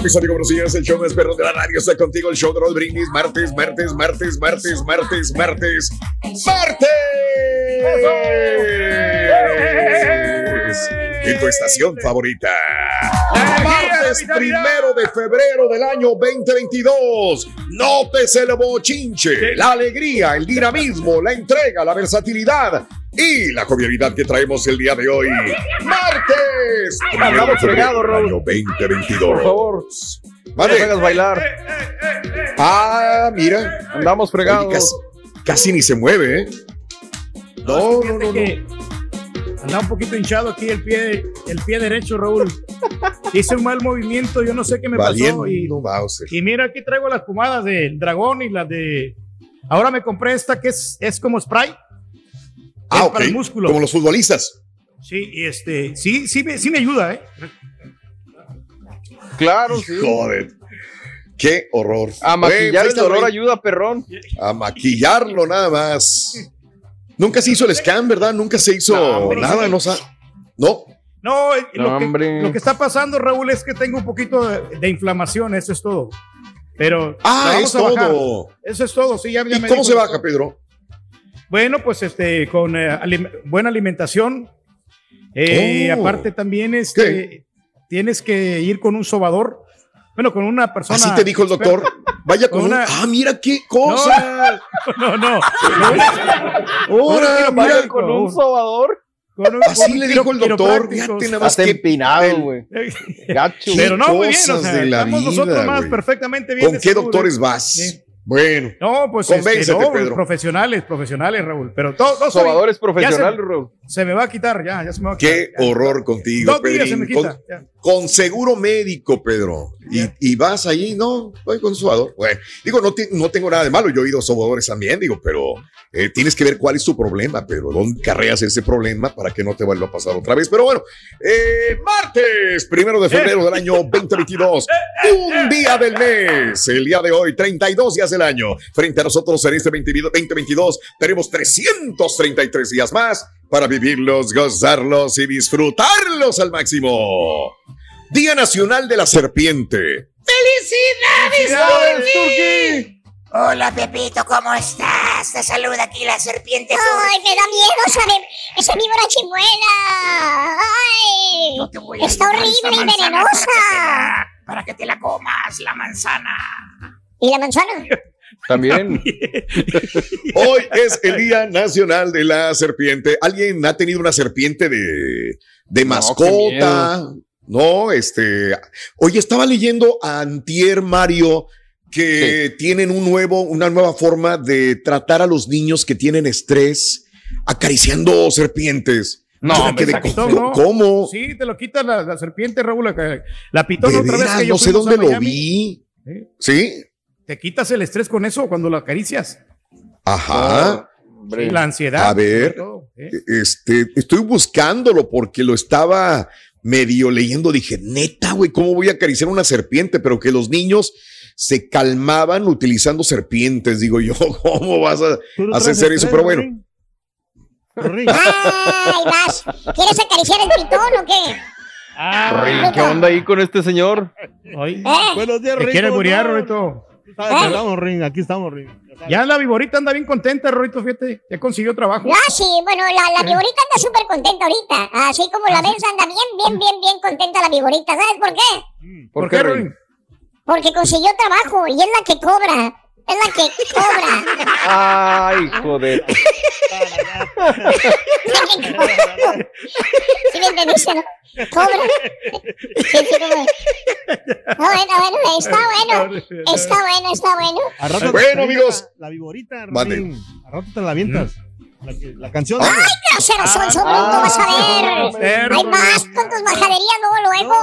Mañana, mis amigos, buenos días. El show más perro de la radio está contigo. El show de Raúl Brindis. Martes, martes, martes, martes, martes, martes. ¡Martes! En tu estación favorita. Martes primero de febrero del año 2022. Nótese el bochinche, la alegría, el dinamismo, la entrega, la versatilidad y la jovialidad que traemos el día de hoy. Martes. Andamos fregados, Raúl. año 2022. Por favor, no Vale. nos hagas bailar. Ah, mira. Andamos Oye, fregados. casi, casi ni se mueve, ¿eh? No, no, no, no. un poquito hinchado aquí el pie, el pie derecho, Raúl. Hice un mal movimiento, yo no sé qué me pasó. Y, Valiendo Bowser. y mira, aquí traigo las pomadas del dragón y las de. Ahora me compré esta que es, es como spray. Ah, es ok. para el músculo. Como los futbolistas. Sí, y este, sí, sí, me- sí me ayuda, ¿eh? Claro, sí. Joder. Qué horror. A maquillar Güey, el dolor güey. ayuda, perrón. A maquillarlo nada más. Nunca se hizo el scan, ¿verdad? Nunca se hizo No, hombre. nada, no sa- No. No, eh, No, lo, que, hombre. lo que está pasando, Raúl, es que tengo un poquito de, de inflamación, eso es todo. Pero Ah, es bajar. todo. Eso es todo, sí, ya, ya ¿Y me cómo dijo se baja. Pedro? Bueno, pues este, con eh, alim- buena alimentación. Eh, Oh. Aparte también este, tienes que ir con un sobador. Bueno, con una persona. Así te dijo el doctor. Vaya con, Con un- una- Ah, mira qué cosa. No, no. Ahora, Un mira. quiropráctico, Con un sobador. con un- Así con le dijo el doctor. Fíjate nada más que empinado, güey. Gacho. Pero no, muy bien. O cosas sea, de la estamos vida, nosotros más perfectamente bien. ¿Con qué salud, doctores ¿eh? vas? Sí. Bueno. No, pues este, no, Pedro. profesionales, profesionales, Raúl. Pero todo, soy- Sobador es ya profesional, se- Raúl. Se, me va a quitar, ya, ya se me va a quitar. Qué ya. horror contigo, Dos días se me quita. Con, ya. Con seguro médico, Pedro. Y, y vas allí, no, voy con sobador. Bueno, digo, no, no tengo nada de malo. Yo he oído sobadores también, digo, pero eh, tienes que ver cuál es tu problema, Pedro. ¿Dónde carreas ese problema para que no te vuelva a pasar otra vez? Pero bueno, eh, martes, primero de febrero del año 2022, un día del mes, el día de hoy, 32 días del año. Frente a nosotros en este 20 2022 tenemos 333 días más para vivirlos, gozarlos y disfrutarlos al máximo. Día Nacional de la Serpiente. ¡Felicidades, Turquí! Hola, Pepito, ¿cómo estás? Te saluda aquí la serpiente. ¡Ay, me da miedo esa, esa víbora chimuela! ¡Ay! Está horrible y venenosa. Para que te la comas, la manzana. ¿Y la manzana? También. Hoy es el Día Nacional de la Serpiente. ¿Alguien ha tenido una serpiente de, de mascota? No, este. Oye, estaba leyendo a Antier Mario que tienen un nuevo, una nueva forma de tratar a los niños que tienen estrés acariciando serpientes. No, quedé, la quitó, ¿cómo? ¿no? ¿Cómo? Sí, te lo quita la, la serpiente, Raúl. La, la pitón ¿De otra vez que yo No sé dónde lo Miami. vi. ¿Sí? Te quitas el estrés con eso cuando lo acaricias. Ajá. Sí, la ansiedad. A ver, todo, ¿eh? este, estoy buscándolo porque lo estaba medio leyendo. Dije, neta, güey, ¿cómo voy a acariciar una serpiente? Pero que los niños se calmaban utilizando serpientes. Digo yo, ¿cómo vas a no hacer eso? Pero bueno, ¡Ay, vas! ¿Quieres acariciar el pitón o qué? Rin, ¿Qué onda ahí con este señor? Ay, Buenos días, ¿Te quieres burear, Rorito? Aquí estamos, Ring, aquí estamos, Ring. Ya la viborita anda bien contenta, Rorito, fíjate. Ya consiguió trabajo. Ah, sí, bueno, la, la viborita anda súper contenta ahorita. Así como la ves, anda bien, bien, bien, bien contenta la viborita. ¿Sabes por qué? ¿Por qué, Rorín? Porque consiguió trabajo y es la que cobra. Es la que cobra. Ay, joder. ¿Sí me entendiste, no? Cobra. No, bueno, bueno, está bueno. Está bueno, está bueno. A rato Bueno, amigos. La, viborita, Mande. A rato te la avientas. La, que- la canción. ¡Ay, grosero son, sobrino! vas a ver. Ahí vas con tus majaderías luego, luego.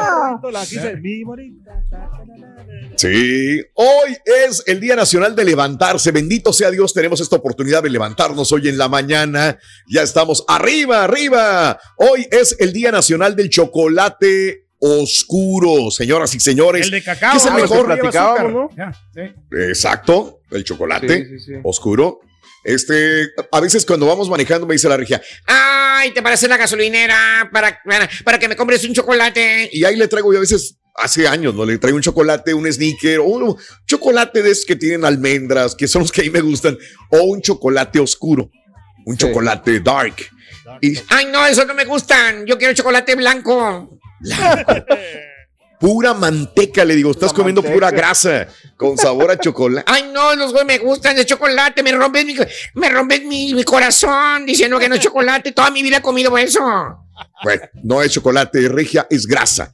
Sí. Hoy es el Día Nacional de Levantarse. Bendito sea Dios, tenemos esta oportunidad de levantarnos hoy en la mañana. Ya estamos arriba, arriba. Hoy es el Día Nacional del Chocolate Oscuro, señoras y señores. El de cacao. ¿Qué es el ah, mejor? que lleva platicábamos, azúcar. ¿no? Ya, sí. Exacto, el chocolate Sí, sí, sí. oscuro. Este, a veces cuando vamos manejando me dice la regia, Ay, te parece la gasolinera para, para, que me compres un chocolate. y ahí le traigo yo a veces, hace años, ¿no? Le traigo un chocolate, un sneaker, o un chocolate de esos que tienen almendras, que son los que a mí me gustan, o un chocolate oscuro, un chocolate dark. Y Ay, no, esos no me gustan. Yo quiero chocolate blanco. pura manteca, le digo, estás La comiendo manteca. pura grasa con sabor a chocolate. Ay, no, los güey me gustan de chocolate. Me rompes mi, me rompes mi, mi corazón diciendo que no es chocolate. Toda mi vida he comido eso. Bueno, no es chocolate, regia, es grasa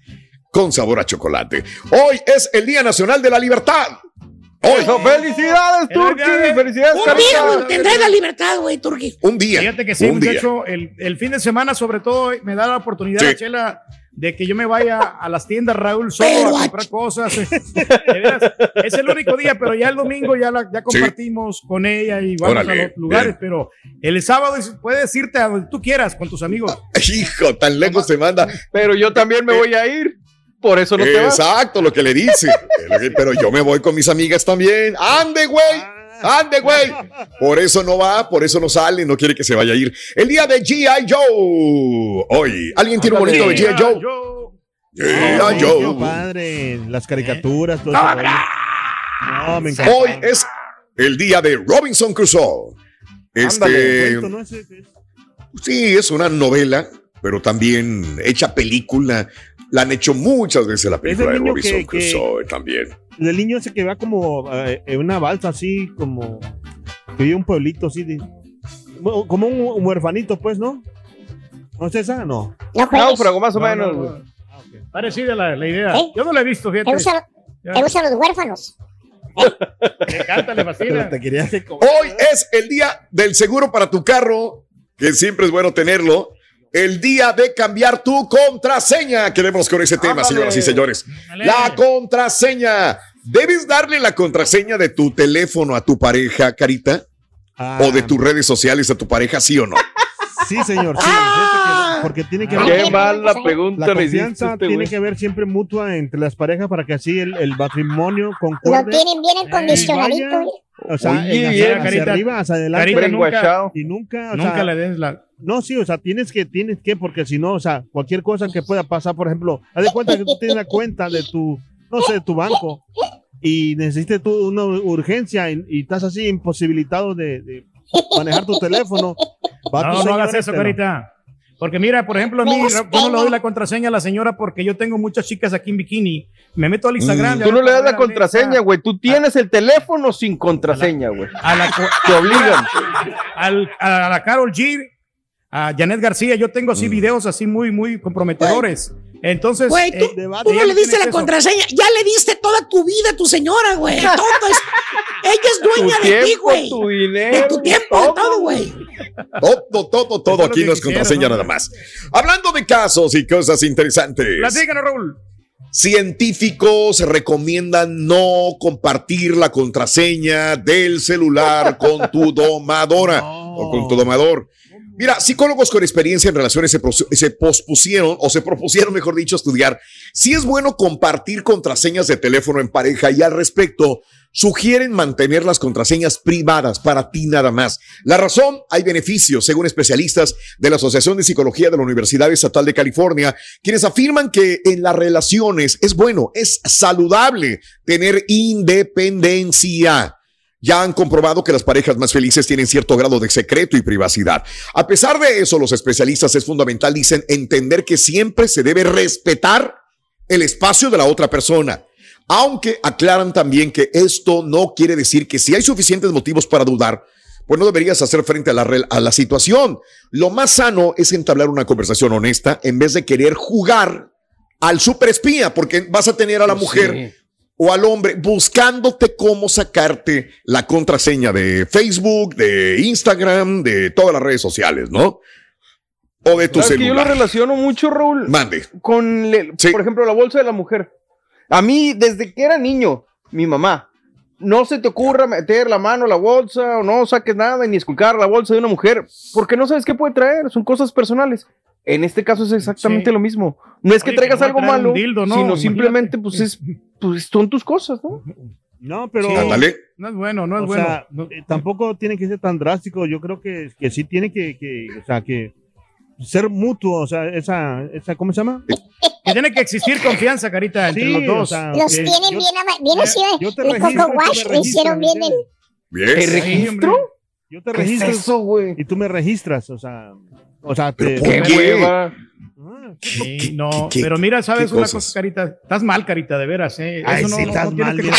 con sabor a chocolate. Hoy es el Día Nacional de la Libertad. Hoy, Eso, felicidades, Turki. Felicidades, Un día Carita. tendré la libertad, güey, Turki. un día. Fíjate que sí, un día. muchacho. El, el fin de semana, sobre todo, me da la oportunidad, Sí. la chela, de que yo me vaya a las tiendas Raúl solo Pero, a comprar cosas. Veras, es el único día, pero ya el domingo ya, la, ya compartimos con ella y vamos Órale, a los lugares. bien. Pero el sábado es- puedes irte a donde tú quieras con tus amigos. Hijo, tan lejos se manda. Pero yo también me voy a ir. Por eso no te vas. Exacto, lo que le dice. Pero yo me voy con mis amigas también. ¡Ande, güey! ¡Ande, güey! Por eso no va, por eso no sale, no quiere que se vaya a ir. El día de G.I. Joe. Hoy, ¿alguien tiene un bonito de G.I. Joe? G.I. Joe. padre. Las caricaturas, todo eso. No, me encanta. Hoy es el día de Robinson Crusoe. Este, sí, es una novela, pero también hecha película. La han hecho muchas veces la película de Robinson que- que- Crusoe también. El niño ese que va como eh, en una balsa así, como que vive un pueblito así de. Como un, un huerfanito, pues, ¿no? ¿No es esa? No. No juegues. Náufrago, más o No, menos. no, no. Parecida la, la idea. ¿Eh? Yo no la he visto, ¿Te fíjate. te gustan los huérfanos? Me encanta, le Pero fascina. te Hoy es el día del seguro para tu carro, que siempre es bueno tenerlo. El día de cambiar tu contraseña. Queremos con ese tema, Ándale. señoras y señores. La contraseña. ¿Debes darle la contraseña de tu teléfono a tu pareja, Carita? Ah, ¿O de tus redes sociales a tu pareja, sí o no? Sí, señor. sí, fíjate que- porque tiene que Qué haber. mala La le hiciste confianza este tiene que haber siempre mutua entre las parejas para que así el, el matrimonio Lo concuerde. tienen bien acondicionadito. vaya. O sea, Oye, bien, hacia, Carita. arriba, hacia adelante. Carita, nunca-. Y nunca, o Nunca sea, le des la. No, sí, o sea, tienes que, tienes que, porque si no, o sea, cualquier cosa que pueda pasar, por ejemplo, haz de cuenta que tú tienes una cuenta de tu, no sé, de tu banco y necesitas tú una urgencia y, y estás así imposibilitado de, de manejar tu teléfono. va tu No, no hagas eso, Carita. Porque mira, por ejemplo, a mí, yo no le doy la contraseña a la señora porque yo tengo muchas chicas aquí en bikini. Me meto al Instagram. Tú no le das la contraseña, güey. Tú tienes el teléfono sin contraseña, güey. A la, Te obligan. al- a la Carol G, a Janet García, yo tengo así videos así muy, muy comprometedores. Entonces, Güey, tú, eh, tú no le diste la contraseña. Ya le diste toda tu vida a tu señora, güey. Todo es. Ella es dueña Tu de ti, güey. tu dinero, De tu tiempo, de todo, güey. Todo, todo, todo Eso aquí no es contraseña ¿no? nada más. Hablando de casos y cosas interesantes. Platícanos, Raúl. Científicos recomiendan no compartir la contraseña del celular con tu domadora o con tu domador. Mira, psicólogos con experiencia en relaciones se, pospusieron o se propusieron, mejor dicho, estudiar si es bueno compartir contraseñas de teléfono en pareja y al respecto sugieren mantener las contraseñas privadas para ti nada más. La razón, hay beneficios, según especialistas de la Asociación de Psicología de la Universidad Estatal de California, quienes afirman que en las relaciones es bueno, es saludable tener independencia. Ya han comprobado que las parejas más felices tienen cierto grado de secreto y privacidad. A pesar de eso, los especialistas es fundamental, dicen, entender que siempre se debe respetar el espacio de la otra persona. Aunque aclaran también que esto no quiere decir que si hay suficientes motivos para dudar, pues no deberías hacer frente a la, a la situación. Lo más sano es entablar una conversación honesta en vez de querer jugar al superespía, porque vas a tener a la Pues mujer o al hombre buscándote cómo sacarte la contraseña de Facebook, de Instagram, de todas las redes sociales, ¿no? O de tu ¿Sabes que yo lo celular. relaciono mucho, Raúl? Mande. Con, le- por ejemplo, la bolsa de la mujer. A mí, desde que era niño, mi mamá, no se te ocurra meter la mano a la bolsa o no saques nada ni esculcar la bolsa de una mujer, porque no sabes qué puede traer, son cosas personales. En este caso es exactamente lo mismo. No es que Oye, traigas que no algo malo, dildo, ¿no? sino Imagínate. simplemente pues es pues son tus cosas, ¿no? No, pero. Sí. No es bueno, no es o bueno. sea, eh, tampoco tiene que ser tan drástico. Yo creo que, que sí tiene que, que, o sea, que ser mutuo, o sea, esa, esa ¿cómo se llama? Que tiene que existir confianza, Carita, entre Sí, los dos. o sea, Los tienen yo- bien, bien así, yo te el registro, Coco Wash, lo hicieron bien el... Bien. ¿Te Sí, registro? Yo te ¿Qué es registro eso, güey? y tú me registras, o sea, o sea, Pero te- ¿por ¡Qué qué? hueva! Sí, no, qué- pero mira, ¿sabes una cosa, Carita? Estás mal, Carita, de veras, ¿eh? Ay, Eso no, sí, no- estás no mal, que mira.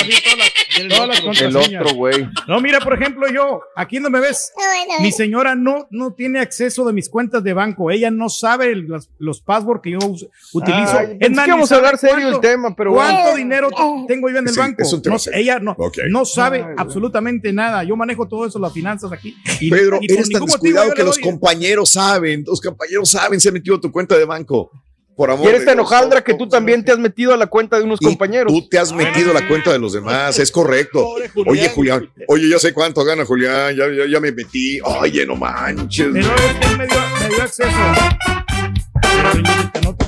Todas las, El otro, güey. No, mira, por ejemplo, yo, aquí no me ves. Bueno, Mi señora no, no tiene acceso de mis cuentas de banco. Ella no sabe el- los, los passwords que yo us- utilizo. Ay, Es más, que íbamos a hablar serio cuánto- el tema, pero ¿Cuánto bueno. dinero t- tengo yo en el Es banco? es No, ella no, no sabe Ay, absolutamente nada. Yo manejo todo eso, las finanzas aquí. Y, Pedro, y eres tan descuidado que los doy- compañeros saben, los compañeros saben, se han metido a tu cuenta de banco. Por amor Y eres de tan Dios, hojaldra ¿cómo- que tú también te has metido a la cuenta de unos Y compañeros. Tú te has metido a la cuenta de los demás, es correcto. Oye, Julián, oye, ya sé cuánto gana Julián, ya, ya, ya me metí. Oye, no manches. Pero es que él me dio, me dio acceso.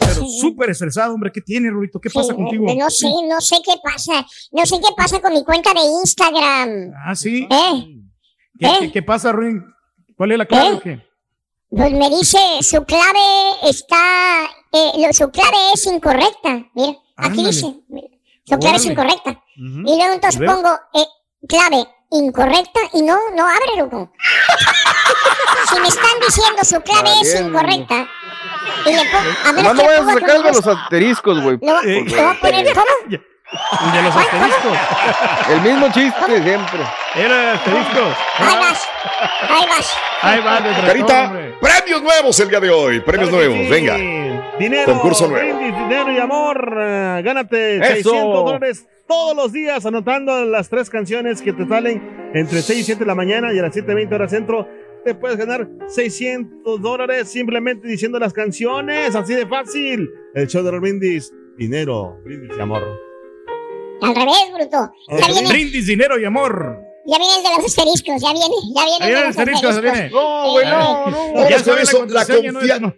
Pero, súper estresado, hombre. ¿Qué tiene, Rurito? ¿Qué pasa sí, contigo? No sé, no sé qué pasa. No sé qué pasa con mi cuenta de Instagram. Ah, sí. ¿Eh? ¿Qué, ¿Eh? qué- qué pasa, Ruin? ¿Cuál es la clave ¿Eh? o qué? Pues me dice, su clave está, eh, lo- su clave es incorrecta. Mira, aquí Ándale. dice, mira, su clave es Órale. incorrecta. Ujú. Y luego entonces ¿Y pongo eh, clave incorrecta y no, no abre, loco. si me están diciendo su clave es Valiendo. incorrecta, y le pongo, a menos no que vayas a sacar el de los asteriscos, güey. lo, Eh, lo voy a poner, ¿cómo? De los asteriscos. El mismo chiste de siempre. Era el asterisco. Ahí vas, ahí vas. Ahí va, de Carita, premios nuevos el día de hoy, premios Claro nuevos, sí. venga. Dinero, Concurso nuevo. brindis, dinero y amor. eh, gánate Eso. 600 dólares todos los días anotando las tres canciones que te salen entre 6 y 7 de la mañana y a las 7.20 horas centro. Te puedes ganar 600 dólares simplemente diciendo las canciones. Así de fácil. El show de los brindis. Dinero, brindis y amor. Al revés, bruto. Ya viene, Brindis, dinero y amor. ya viene el de los asteriscos, ya viene, ya viene el de viene el los asterisco, se asteriscos. viene. No, güey, no, no. Vamos Ya con sabe la eso, la, ¿no?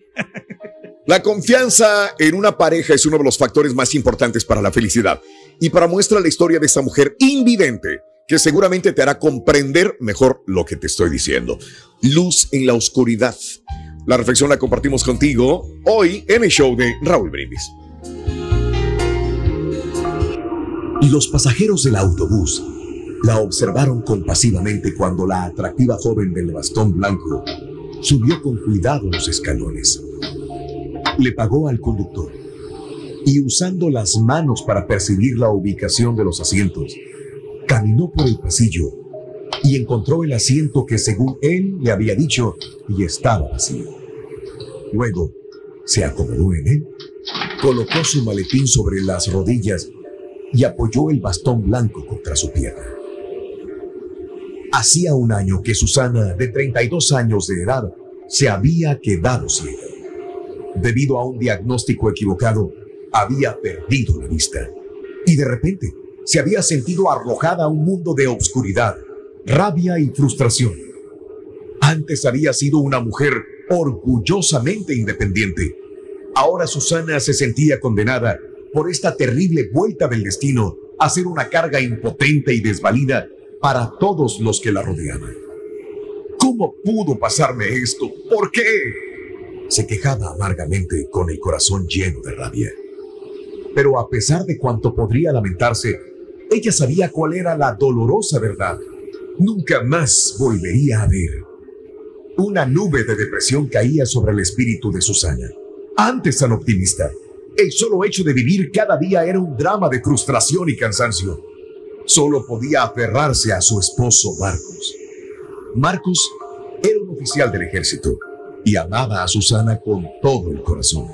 La confianza en una pareja es uno de los factores más importantes para la felicidad. Y para muestra la historia de esta mujer invidente, que seguramente te hará comprender mejor lo que te estoy diciendo. Luz en la oscuridad. La reflexión la compartimos contigo hoy en el show de Raúl Brindis. Los pasajeros del autobús la observaron compasivamente cuando la atractiva joven del bastón blanco subió con cuidado los escalones. Le pagó al conductor y usando las manos para percibir la ubicación de los asientos, caminó por el pasillo y encontró el asiento que según él le había dicho y estaba vacío. Luego se acomodó en él, colocó su maletín sobre las rodillas y apoyó el bastón blanco contra su pierna. Hacía un año que Susana, de 32 años de edad, se había quedado ciega. Debido a un diagnóstico equivocado, había perdido la vista. Y de repente se había sentido arrojada a un mundo de obscuridad, rabia y frustración. Antes había sido una mujer orgullosamente independiente. Ahora Susana se sentía condenada por esta terrible vuelta del destino a ser una carga impotente y desvalida para todos los que la rodeaban. ¿Cómo pudo pasarme esto? ¿Por qué? Se quejaba amargamente con el corazón lleno de rabia. Pero a pesar de cuanto podría lamentarse, ella sabía cuál era la dolorosa verdad. Nunca más volvería a ver. Una nube de depresión caía sobre el espíritu de Susana. Antes tan optimista, el solo hecho de vivir cada día era un drama de frustración y cansancio. Solo podía aferrarse a su esposo Marcos. Marcos era un oficial del ejército y amaba a Susana con todo el corazón.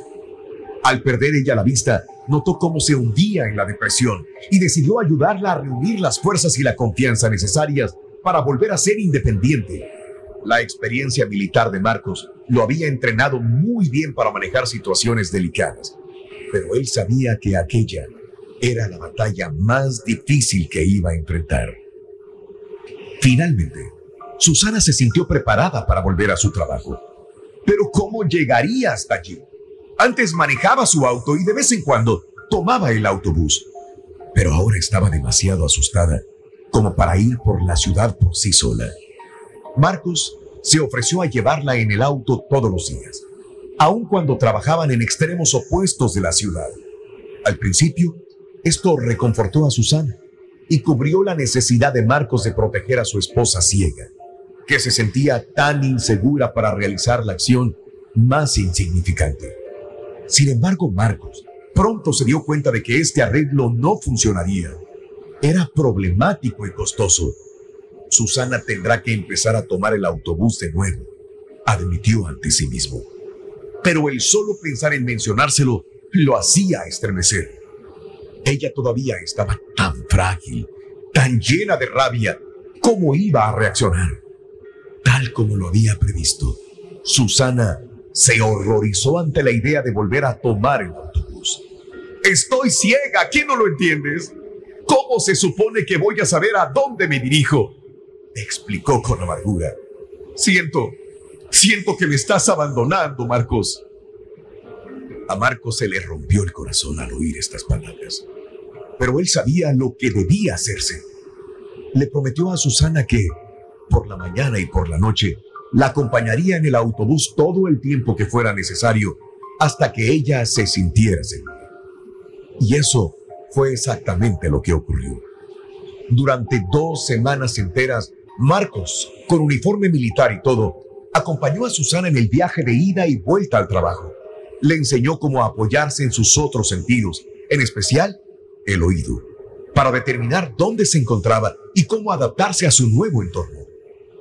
Al perder ella la vista, notó cómo se hundía en la depresión y decidió ayudarla a reunir las fuerzas y la confianza necesarias para volver a ser independiente. La experiencia militar de Marcos lo había entrenado muy bien para manejar situaciones delicadas, pero él sabía que aquella era la batalla más difícil que iba a enfrentar. Finalmente, Susana se sintió preparada para volver a su trabajo. Pero ¿cómo llegaría hasta allí? Antes manejaba su auto y de vez en cuando tomaba el autobús. Pero ahora estaba demasiado asustada como para ir por la ciudad por sí sola. Marcos se ofreció a llevarla en el auto todos los días, aun cuando trabajaban en extremos opuestos de la ciudad. Al principio, esto reconfortó a Susana y cubrió la necesidad de Marcos de proteger a su esposa ciega, que se sentía tan insegura para realizar la acción más insignificante. Sin embargo, Marcos pronto se dio cuenta de que este arreglo no funcionaría. Era problemático y costoso. Susana tendrá que empezar a tomar el autobús de nuevo, admitió ante sí mismo. Pero el solo pensar en mencionárselo lo hacía estremecer. Ella todavía estaba tan frágil, tan llena de rabia. ¿Cómo iba a reaccionar? Tal como lo había previsto, Susana se horrorizó ante la idea de volver a tomar el autobús. Estoy ciega, ¿quién no lo entiendes? ¿Cómo se supone que voy a saber a dónde me dirijo? Explicó con amargura. Siento, siento que me estás abandonando, Marcos. A Marcos se le rompió el corazón al oír estas palabras, pero él sabía lo que debía hacerse. Le prometió a Susana que, por la mañana y por la noche, la acompañaría en el autobús todo el tiempo que fuera necesario hasta que ella se sintiera segura. Y eso fue exactamente lo que ocurrió. Durante dos semanas enteras, Marcos, con uniforme militar y todo, acompañó a Susana en el viaje de ida y vuelta al trabajo. Le enseñó cómo apoyarse en sus otros sentidos, en especial el oído, para determinar dónde se encontraba y cómo adaptarse a su nuevo entorno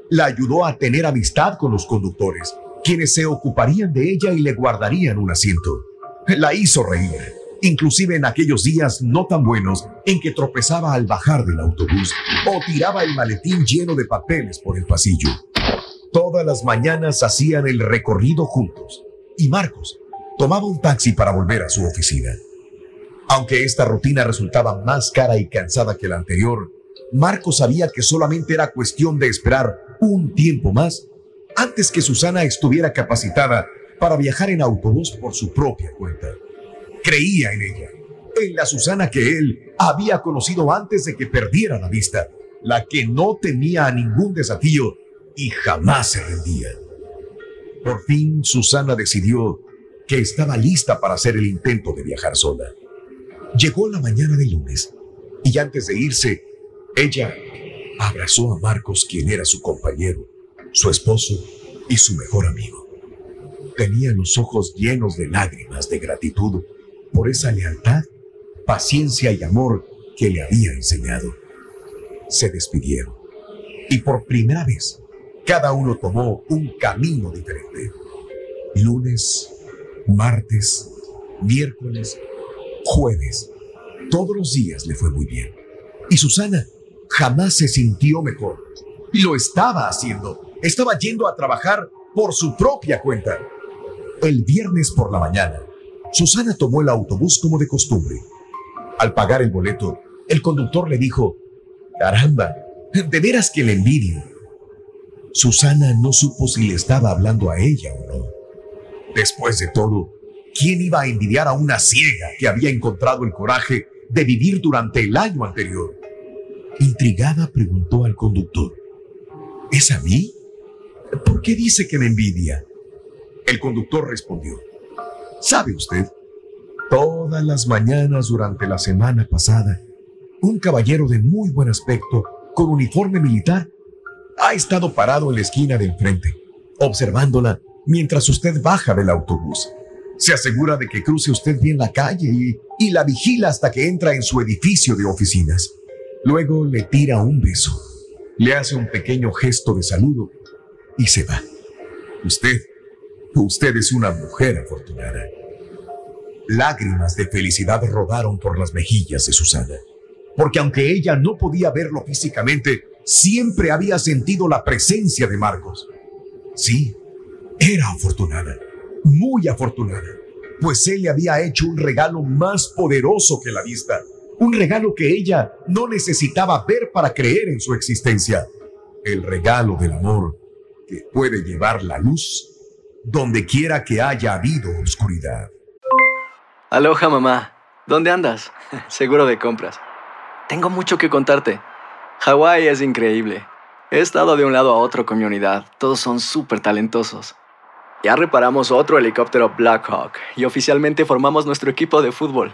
la ayudó a tener amistad con los conductores, quienes se ocuparían de ella y le guardarían un asiento. La hizo reír, inclusive en aquellos días no tan buenos en que tropezaba al bajar del autobús o tiraba el maletín lleno de papeles por el pasillo. Todas las mañanas hacían el recorrido juntos y Marcos tomaba un taxi para volver a su oficina. Aunque esta rutina resultaba más cara y cansada que la anterior, Marcos sabía que solamente era cuestión de esperar un tiempo más antes que Susana estuviera capacitada para viajar en autobús por su propia cuenta. Creía en ella, en la Susana que él había conocido antes de que perdiera la vista, la que no temía ningún desafío y jamás se rendía. Por fin Susana decidió que estaba lista para hacer el intento de viajar sola. Llegó la mañana del lunes y antes de irse, ella abrazó a Marcos, quien era su compañero, su esposo y su mejor amigo. Tenía los ojos llenos de lágrimas de gratitud por esa lealtad, paciencia y amor que le había enseñado. Se despidieron y por primera vez cada uno tomó un camino diferente. Lunes, martes, miércoles, jueves. Todos los días le fue muy bien. Y Susana jamás se sintió mejor. Y lo estaba haciendo. Estaba yendo a trabajar por su propia cuenta. El viernes por la mañana, Susana tomó el autobús como de costumbre. Al pagar el boleto, el conductor le dijo, caramba, de veras que le envidio. Susana no supo si le estaba hablando a ella o no. Después de todo, ¿quién iba a envidiar a una ciega que había encontrado el coraje de vivir durante el año anterior? Intrigada preguntó al conductor, ¿es a mí? ¿Por qué dice que me envidia? El conductor respondió, ¿sabe usted? Todas las mañanas durante la semana pasada, un caballero de muy buen aspecto, con uniforme militar, ha estado parado en la esquina de enfrente, observándola mientras usted baja del autobús. Se asegura de que cruce usted bien la calle y, y la vigila hasta que entra en su edificio de oficinas. Luego le tira un beso, le hace un pequeño gesto de saludo y se va. Usted, usted es una mujer afortunada. Lágrimas de felicidad rodaron por las mejillas de Susana, porque aunque ella no podía verlo físicamente, siempre había sentido la presencia de Marcos. Sí, era afortunada, muy afortunada, pues él le había hecho un regalo más poderoso que la vista, un regalo que ella no necesitaba ver para creer en su existencia, el regalo del amor que puede llevar la luz donde quiera que haya habido oscuridad. Aloha mamá, ¿dónde andas? Seguro de compras. Tengo mucho que contarte. Hawái es increíble. He estado de un lado a otro con mi unidad. Todos son súper talentosos. Ya reparamos otro helicóptero Blackhawk y oficialmente formamos nuestro equipo de fútbol.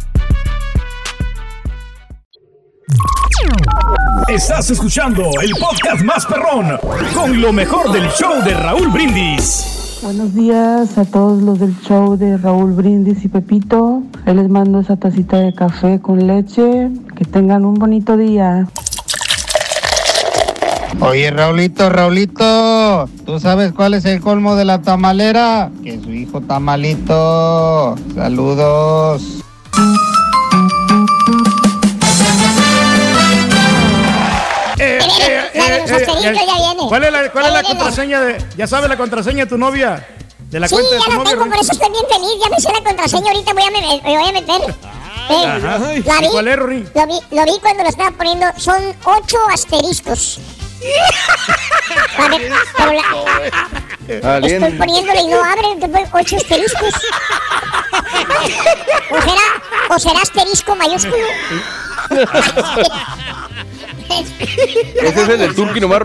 Estás escuchando el podcast más perrón con lo mejor del show de Raúl Brindis. Buenos días a todos los del show de Raúl Brindis y Pepito. Les mando esa tacita de café con leche. Que tengan un bonito día. Oye, Raulito, Raulito, ¿tú sabes cuál es el colmo de la tamalera? Que su hijo tamalito. Saludos. Ya viene. ¿Cuál es la, cuál es la contraseña de.? ¿Ya sabes la contraseña de tu novia? De la Sí, cuenta de ya tu la novia. tengo, por eso estoy bien feliz. Ya me sé la contraseña, ahorita voy a me, me voy a meter. Eh, Ajá. la ¿Y vi, cuál es, Rory? lo vi, lo vi cuando lo estaba poniendo. Son ocho asteriscos. A ver, pero la- Alguien- estoy poniéndole y no abre, ocho asteriscos. ¿O será, o será asterisco mayúsculo? Ese es el del Turki nomás.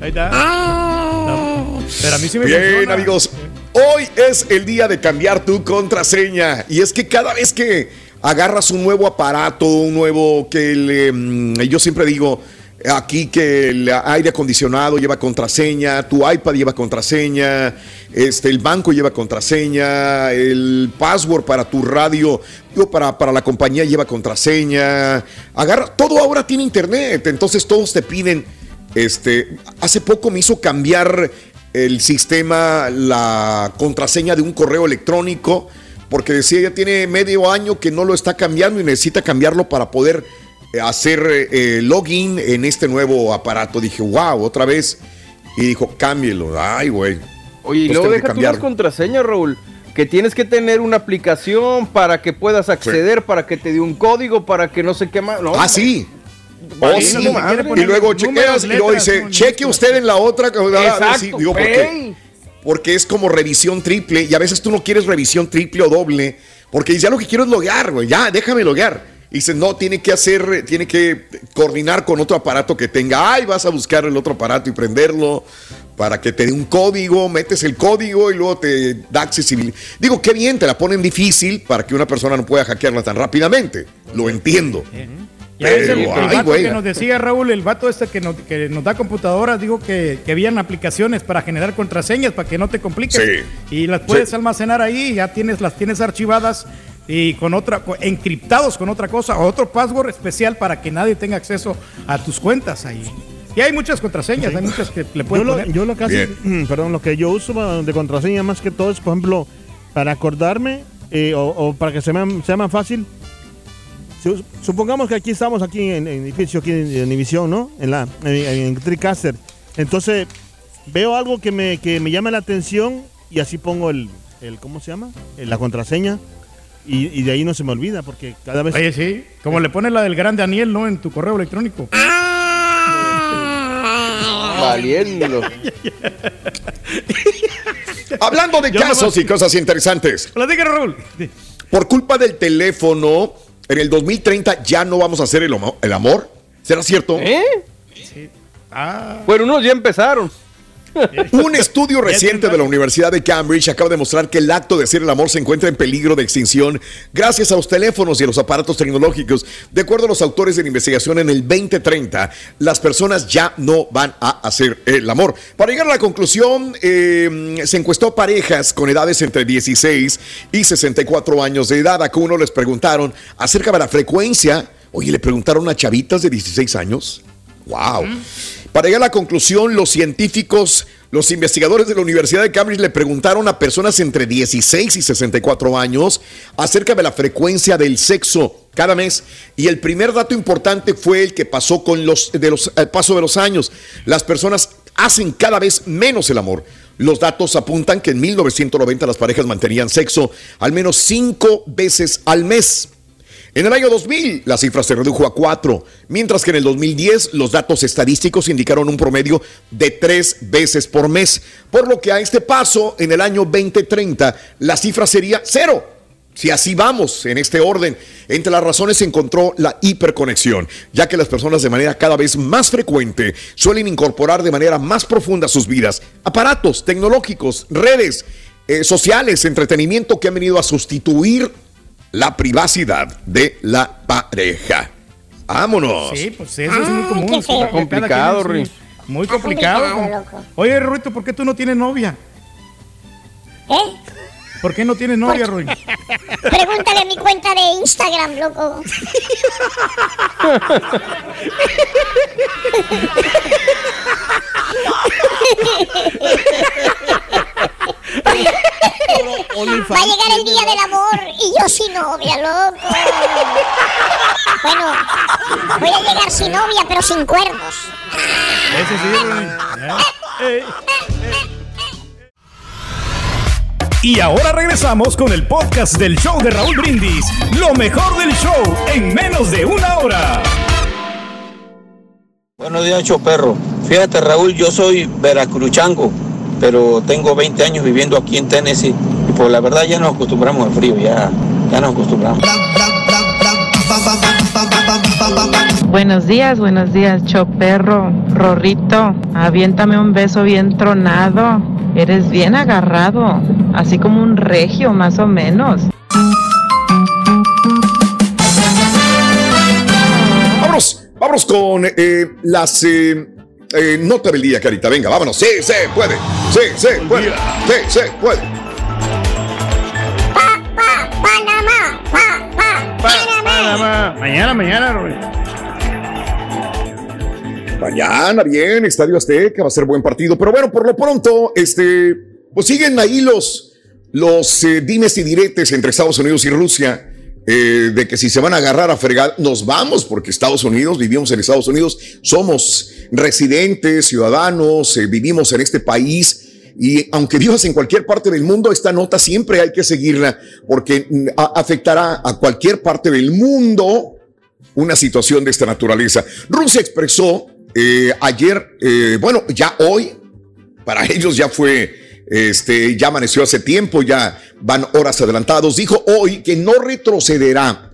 Ahí está. Ah. Pero a mí sí me Bien, funciona. amigos. Hoy es el día de cambiar tu contraseña. Y es que cada vez que agarras un nuevo aparato, un nuevo que le, mm, yo siempre digo aquí que el aire acondicionado lleva contraseña, tu iPad lleva contraseña, este, el banco lleva contraseña, el password para tu radio, digo, para, para la compañía lleva contraseña. Agarra, todo ahora tiene internet, entonces todos te piden. Este, hace poco me hizo cambiar el sistema, la contraseña de un correo electrónico, porque decía ya tiene medio año que no lo está cambiando y necesita cambiarlo para poder hacer eh, login en este nuevo aparato. Dije, wow, otra vez. Y dijo, cámbielo. Ay, güey. Oye, y luego deja tú las contraseñas, Raúl. Que tienes que tener una aplicación para que puedas acceder, para que te dé un código, para que no se quema. No, ah, sí. Oh, sí. no Y luego números, chequeas y luego dice, cheque usted en la otra. Exacto, Sí, digo, ¿por qué? ey. Porque es como revisión triple y a veces tú no quieres revisión triple o doble porque ya lo que quiero es loguear, güey, ya, déjame loguear. Y dices, no, tiene que hacer, tiene que coordinar con otro aparato que tenga. Ay, vas a buscar el otro aparato y prenderlo para que te dé un código, metes el código y luego te da accesibilidad. Digo, qué bien, te la ponen difícil para que una persona no pueda hackearla tan rápidamente. Lo entiendo. Ya el, Pero, el ay, vato güey. que nos decía Raúl, el vato este que nos, que nos da computadoras, dijo que, que habían aplicaciones para generar contraseñas para que no te compliques. Sí. Y las puedes Sí. almacenar ahí, ya tienes, las tienes archivadas y con otra, encriptados con otra cosa, o otro password especial para que nadie tenga acceso a tus cuentas ahí. Y hay muchas contraseñas, hay muchas que le Yo lo, poner. yo lo casi, perdón, lo que yo uso de contraseña más que todo es, por ejemplo, para acordarme eh, o, o para que se me sea más fácil. Su- Supongamos que aquí estamos aquí en, en edificio, aquí en, en Univisión, ¿no? En la en, en TriCaster. Entonces veo algo que me, que me llama la atención y así pongo el, el ¿cómo se llama? Eh, La contraseña y, y de ahí no se me olvida porque cada vez. Oye, sí, como le pones la del gran Daniel, ¿no? En tu correo electrónico. Valiendo. Hablando de Yo casos y cosas interesantes. Platícanos, Raúl. Por culpa del teléfono, en el 2030 ya no vamos a hacer el, el amor. ¿Será cierto? ¿Eh? Ah. Bueno, unos ya empezaron. Un estudio reciente de la Universidad de Cambridge acaba de mostrar que el acto de hacer el amor se encuentra en peligro de extinción gracias a los teléfonos y a los aparatos tecnológicos. De acuerdo a los autores de la investigación, en el 2030 las personas ya no van a hacer el amor. Para llegar a la conclusión, eh, se encuestó parejas con edades entre 16 y 64 años de edad. A cada uno les preguntaron acerca de la frecuencia. Oye, le preguntaron a chavitas de 16 años. ¡Wow! Para llegar a la conclusión, los científicos, los investigadores de la Universidad de Cambridge le preguntaron a personas entre 16 y 64 años acerca de la frecuencia del sexo cada mes. Y el primer dato importante fue el que pasó con los, de los, el paso de los años. Las personas hacen cada vez menos el amor. Los datos apuntan que en 1990 las parejas mantenían sexo al menos cinco veces al mes. En el año 2000 la cifra se redujo a 4, mientras que en el 2010 los datos estadísticos indicaron un promedio de 3 veces por mes, por lo que a este paso, en el año 2030, la cifra sería 0. Si así vamos, en este orden, entre las razones se encontró la hiperconexión, ya que las personas de manera cada vez más frecuente suelen incorporar de manera más profunda a sus vidas aparatos tecnológicos, redes eh, sociales, entretenimiento que han venido a sustituir la privacidad de la pareja. Vámonos. Sí, pues eso es muy común. feo. cada quien Complicado, Riz. Muy Está complicado. Oye, Ruito, ¿por qué tú no tienes novia? ¿Eh? ¿Por qué no tienes novia, Ruy? Pregúntale a mi cuenta de Instagram, loco. Va a llegar el día del amor y yo sin novia, loco. Bueno, voy a llegar sin novia, pero sin cuernos. Ese sí. Eh, Y ahora regresamos con el podcast del show de Raúl Brindis. Lo mejor del show en menos de una hora. Buenos días, Choperro. Fíjate, Raúl, yo soy veracruchango, pero tengo 20 años viviendo aquí en Tennessee. Y pues la verdad ya nos acostumbramos al frío, ya, ya nos acostumbramos. Buenos días, buenos días, choperro, rorrito, aviéntame un beso bien tronado. Eres bien agarrado, así como un regio más o menos. Vámonos, vámonos con eh, las eh, eh, nota del día, Carita. Venga, vámonos. Sí, se puede. Sí, se puede. Sí, se puede. Panamá, pa, pa, Panamá. Mañana, mañana, Rory. Mañana, bien, Estadio Azteca, va a ser buen partido. Pero bueno, por lo pronto, este, pues siguen ahí los, los eh, dimes y diretes entre Estados Unidos y Rusia. eh, de que si se van a agarrar a fregar, nos vamos, porque Estados Unidos, vivimos en Estados Unidos, somos residentes, ciudadanos, eh, vivimos en este país. Y aunque vivas en cualquier parte del mundo, esta nota siempre hay que seguirla porque mm, afectará a cualquier parte del mundo una situación de esta naturaleza. Rusia expresó eh, ayer, eh, bueno, ya hoy, para ellos ya fue, este, ya amaneció hace tiempo, ya van horas adelantados, dijo hoy que no retrocederá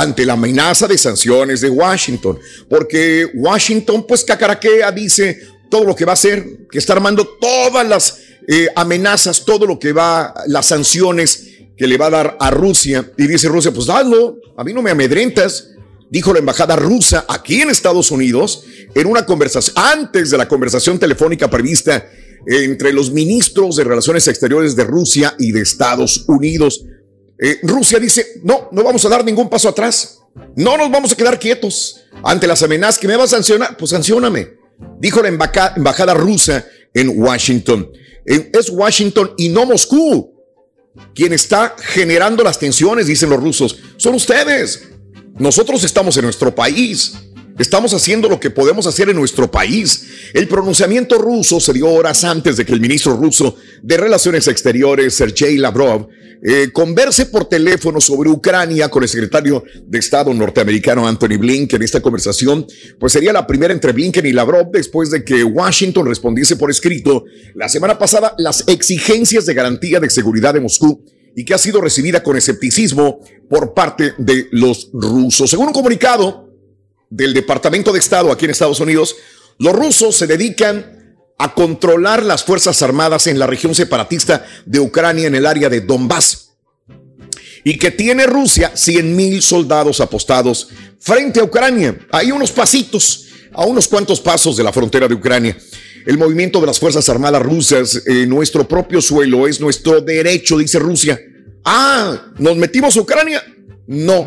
ante la amenaza de sanciones de Washington, porque Washington pues cacaraquea, dice todo lo que va a hacer, que está armando todas las eh, amenazas, todo lo que va, las sanciones que le va a dar a Rusia, y dice Rusia, pues hazlo, a mí no me amedrentas, dijo la embajada rusa aquí en Estados Unidos en una conversación, antes de la conversación telefónica prevista entre los ministros de Relaciones Exteriores de Rusia y de Estados Unidos. Eh, Rusia dice, no, no vamos a dar ningún paso atrás, no nos vamos a quedar quietos ante las amenazas que me va a sancionar, pues sancioname, dijo la embajada rusa en Washington. Es Washington y no Moscú quien está generando las tensiones, dicen los rusos, son ustedes. Nosotros estamos en nuestro país. Estamos haciendo lo que podemos hacer en nuestro país. El pronunciamiento ruso se dio horas antes de que el ministro ruso de Relaciones Exteriores, Sergei Lavrov, eh, converse por teléfono sobre Ucrania con el secretario de Estado norteamericano Anthony Blinken. Esta conversación, pues sería la primera entre Blinken y Lavrov después de que Washington respondiese por escrito la semana pasada las exigencias de garantía de seguridad de Moscú y que ha sido recibida con escepticismo por parte de los rusos. Según un comunicado del Departamento de Estado aquí en Estados Unidos, los rusos se dedican a controlar las Fuerzas Armadas en la región separatista de Ucrania en el área de Donbass y que tiene Rusia 100 mil soldados apostados frente a Ucrania. Hay unos pasitos, a unos cuantos pasos de la frontera de Ucrania. El movimiento de las Fuerzas Armadas rusas en nuestro propio suelo es nuestro derecho, dice Rusia. Ah, ¿nos metimos a Ucrania? No.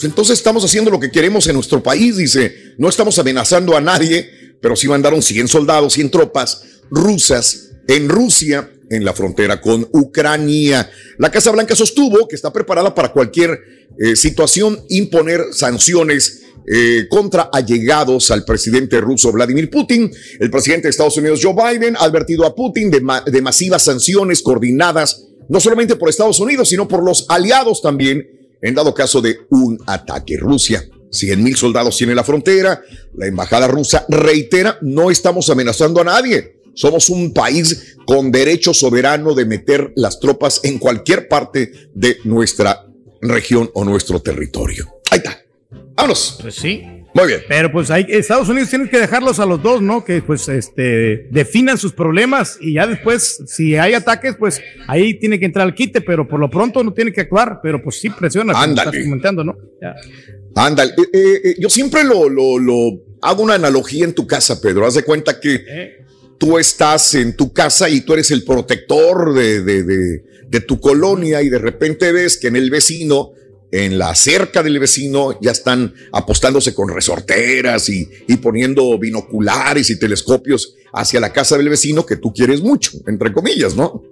Entonces estamos haciendo lo que queremos en nuestro país, dice. No estamos amenazando a nadie, pero sí mandaron 100 soldados, 100 tropas rusas en Rusia, en la frontera con Ucrania. La Casa Blanca sostuvo que está preparada para cualquier eh, situación imponer sanciones eh, contra allegados al presidente ruso Vladimir Putin. El presidente de Estados Unidos, Joe Biden, ha advertido a Putin de, de masivas sanciones coordinadas, no solamente por Estados Unidos, sino por los aliados también, en dado caso de un ataque. Rusia, 100 mil soldados tiene la frontera. La embajada rusa reitera, no estamos amenazando a nadie. Somos un país con derecho soberano de meter las tropas en cualquier parte de nuestra región o nuestro territorio. Ahí está. Vámonos. Pues sí. Muy bien. Pero pues hay, Estados Unidos tiene que dejarlos a los dos, ¿no? Que pues este definan sus problemas y ya después, si hay ataques, pues ahí tiene que entrar al quite, pero por lo pronto no tiene que actuar, pero pues sí presiona, como Ándale. estás comentando, ¿no? Ya. Ándale. Eh, eh, eh, yo siempre lo, lo, lo hago una analogía en tu casa, Pedro. Haz de cuenta que tú estás en tu casa y tú eres el protector de, de, de, de tu colonia y de repente ves que en el vecino, en la cerca del vecino, ya están apostándose con resorteras y, y poniendo binoculares y telescopios hacia la casa del vecino que tú quieres mucho, entre comillas, ¿no?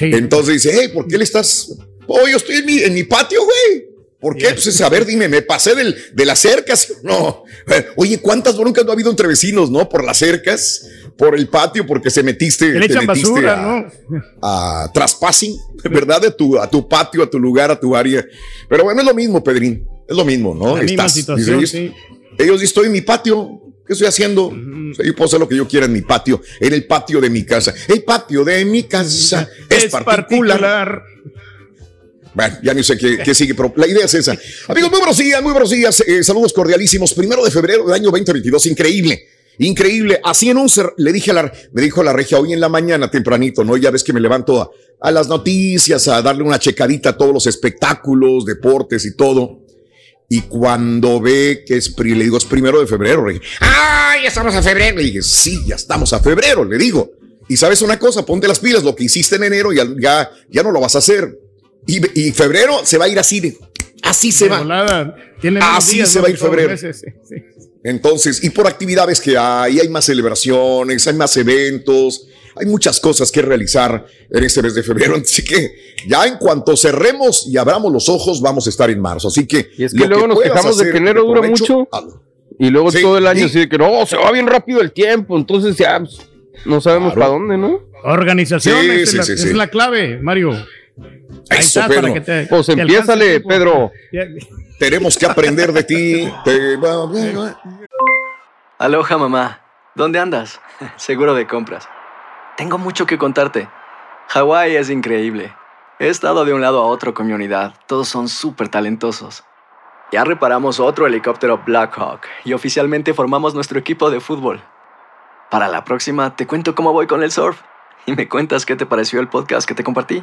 Entonces dice, hey, ¿por qué le estás? Oh, yo estoy en mi, en mi patio, güey. ¿Por qué? Pues a ver, dime, me pasé del, de las cercas. No. Oye, ¿cuántas broncas no ha habido entre vecinos, no? Por las cercas, por el patio, porque se metiste. Te metiste basura, a- ¿no? ¿verdad? De tu, a tu patio, a tu lugar, a tu área. Pero bueno, es lo mismo, Pedrín. Es lo mismo, ¿no? La misma Estás- situación, sí. Ellos dicen, estoy en mi patio. ¿Qué estoy haciendo? O sea, yo puedo hacer lo que yo quiera en mi patio, en el patio de mi casa. El patio de mi casa es, particular. Bueno, ya no sé qué, qué sigue, pero la idea es esa. Amigos, muy buenos días, muy buenos días. eh, saludos cordialísimos. Primero de febrero del año 2022, increíble. Increíble. Así en un le dije a la, me dijo la regia hoy en la mañana tempranito, ¿no? Ya ves que me levanto a, las noticias, a darle una checadita a todos los espectáculos, deportes y todo. Y cuando ve que es, le digo, es primero de febrero, dije, ¡ah, ya estamos a febrero! Le dije, sí, ya estamos a febrero, le digo. Y sabes una cosa, ponte las pilas, lo que hiciste en enero ya, ya, ya no lo vas a hacer. Y, y febrero se va a ir así, de- así se De va. volada. Tiene menos Así días, se va a ir febrero. meses, sí, sí. Entonces, y por actividades que hay, hay más celebraciones, hay más eventos, hay muchas cosas que realizar en este mes de febrero. Así que ya en cuanto cerremos y abramos los ojos, vamos a estar en marzo. Así que, Y es que luego nos quejamos de que enero dura mucho. Y luego Sí, todo el año sí. así de que no, se va bien rápido el tiempo. Entonces ya pues, no sabemos Claro. para dónde, ¿no? Organización Sí, es, sí, la, sí, es sí. la clave, Mario. Ahí Eso, está, Pedro. para que te- Pues empiézale. Pedro. Tenemos que aprender de ti. Te- Aloha mamá, ¿dónde andas? Seguro de compras. Tengo mucho que contarte. Hawái es increíble. He estado de un lado a otro con mi unidad. Todos son súper talentosos. Ya reparamos otro helicóptero Blackhawk y oficialmente formamos nuestro equipo de fútbol. Para la próxima te cuento cómo voy con el surf y me cuentas qué te pareció el podcast que te compartí,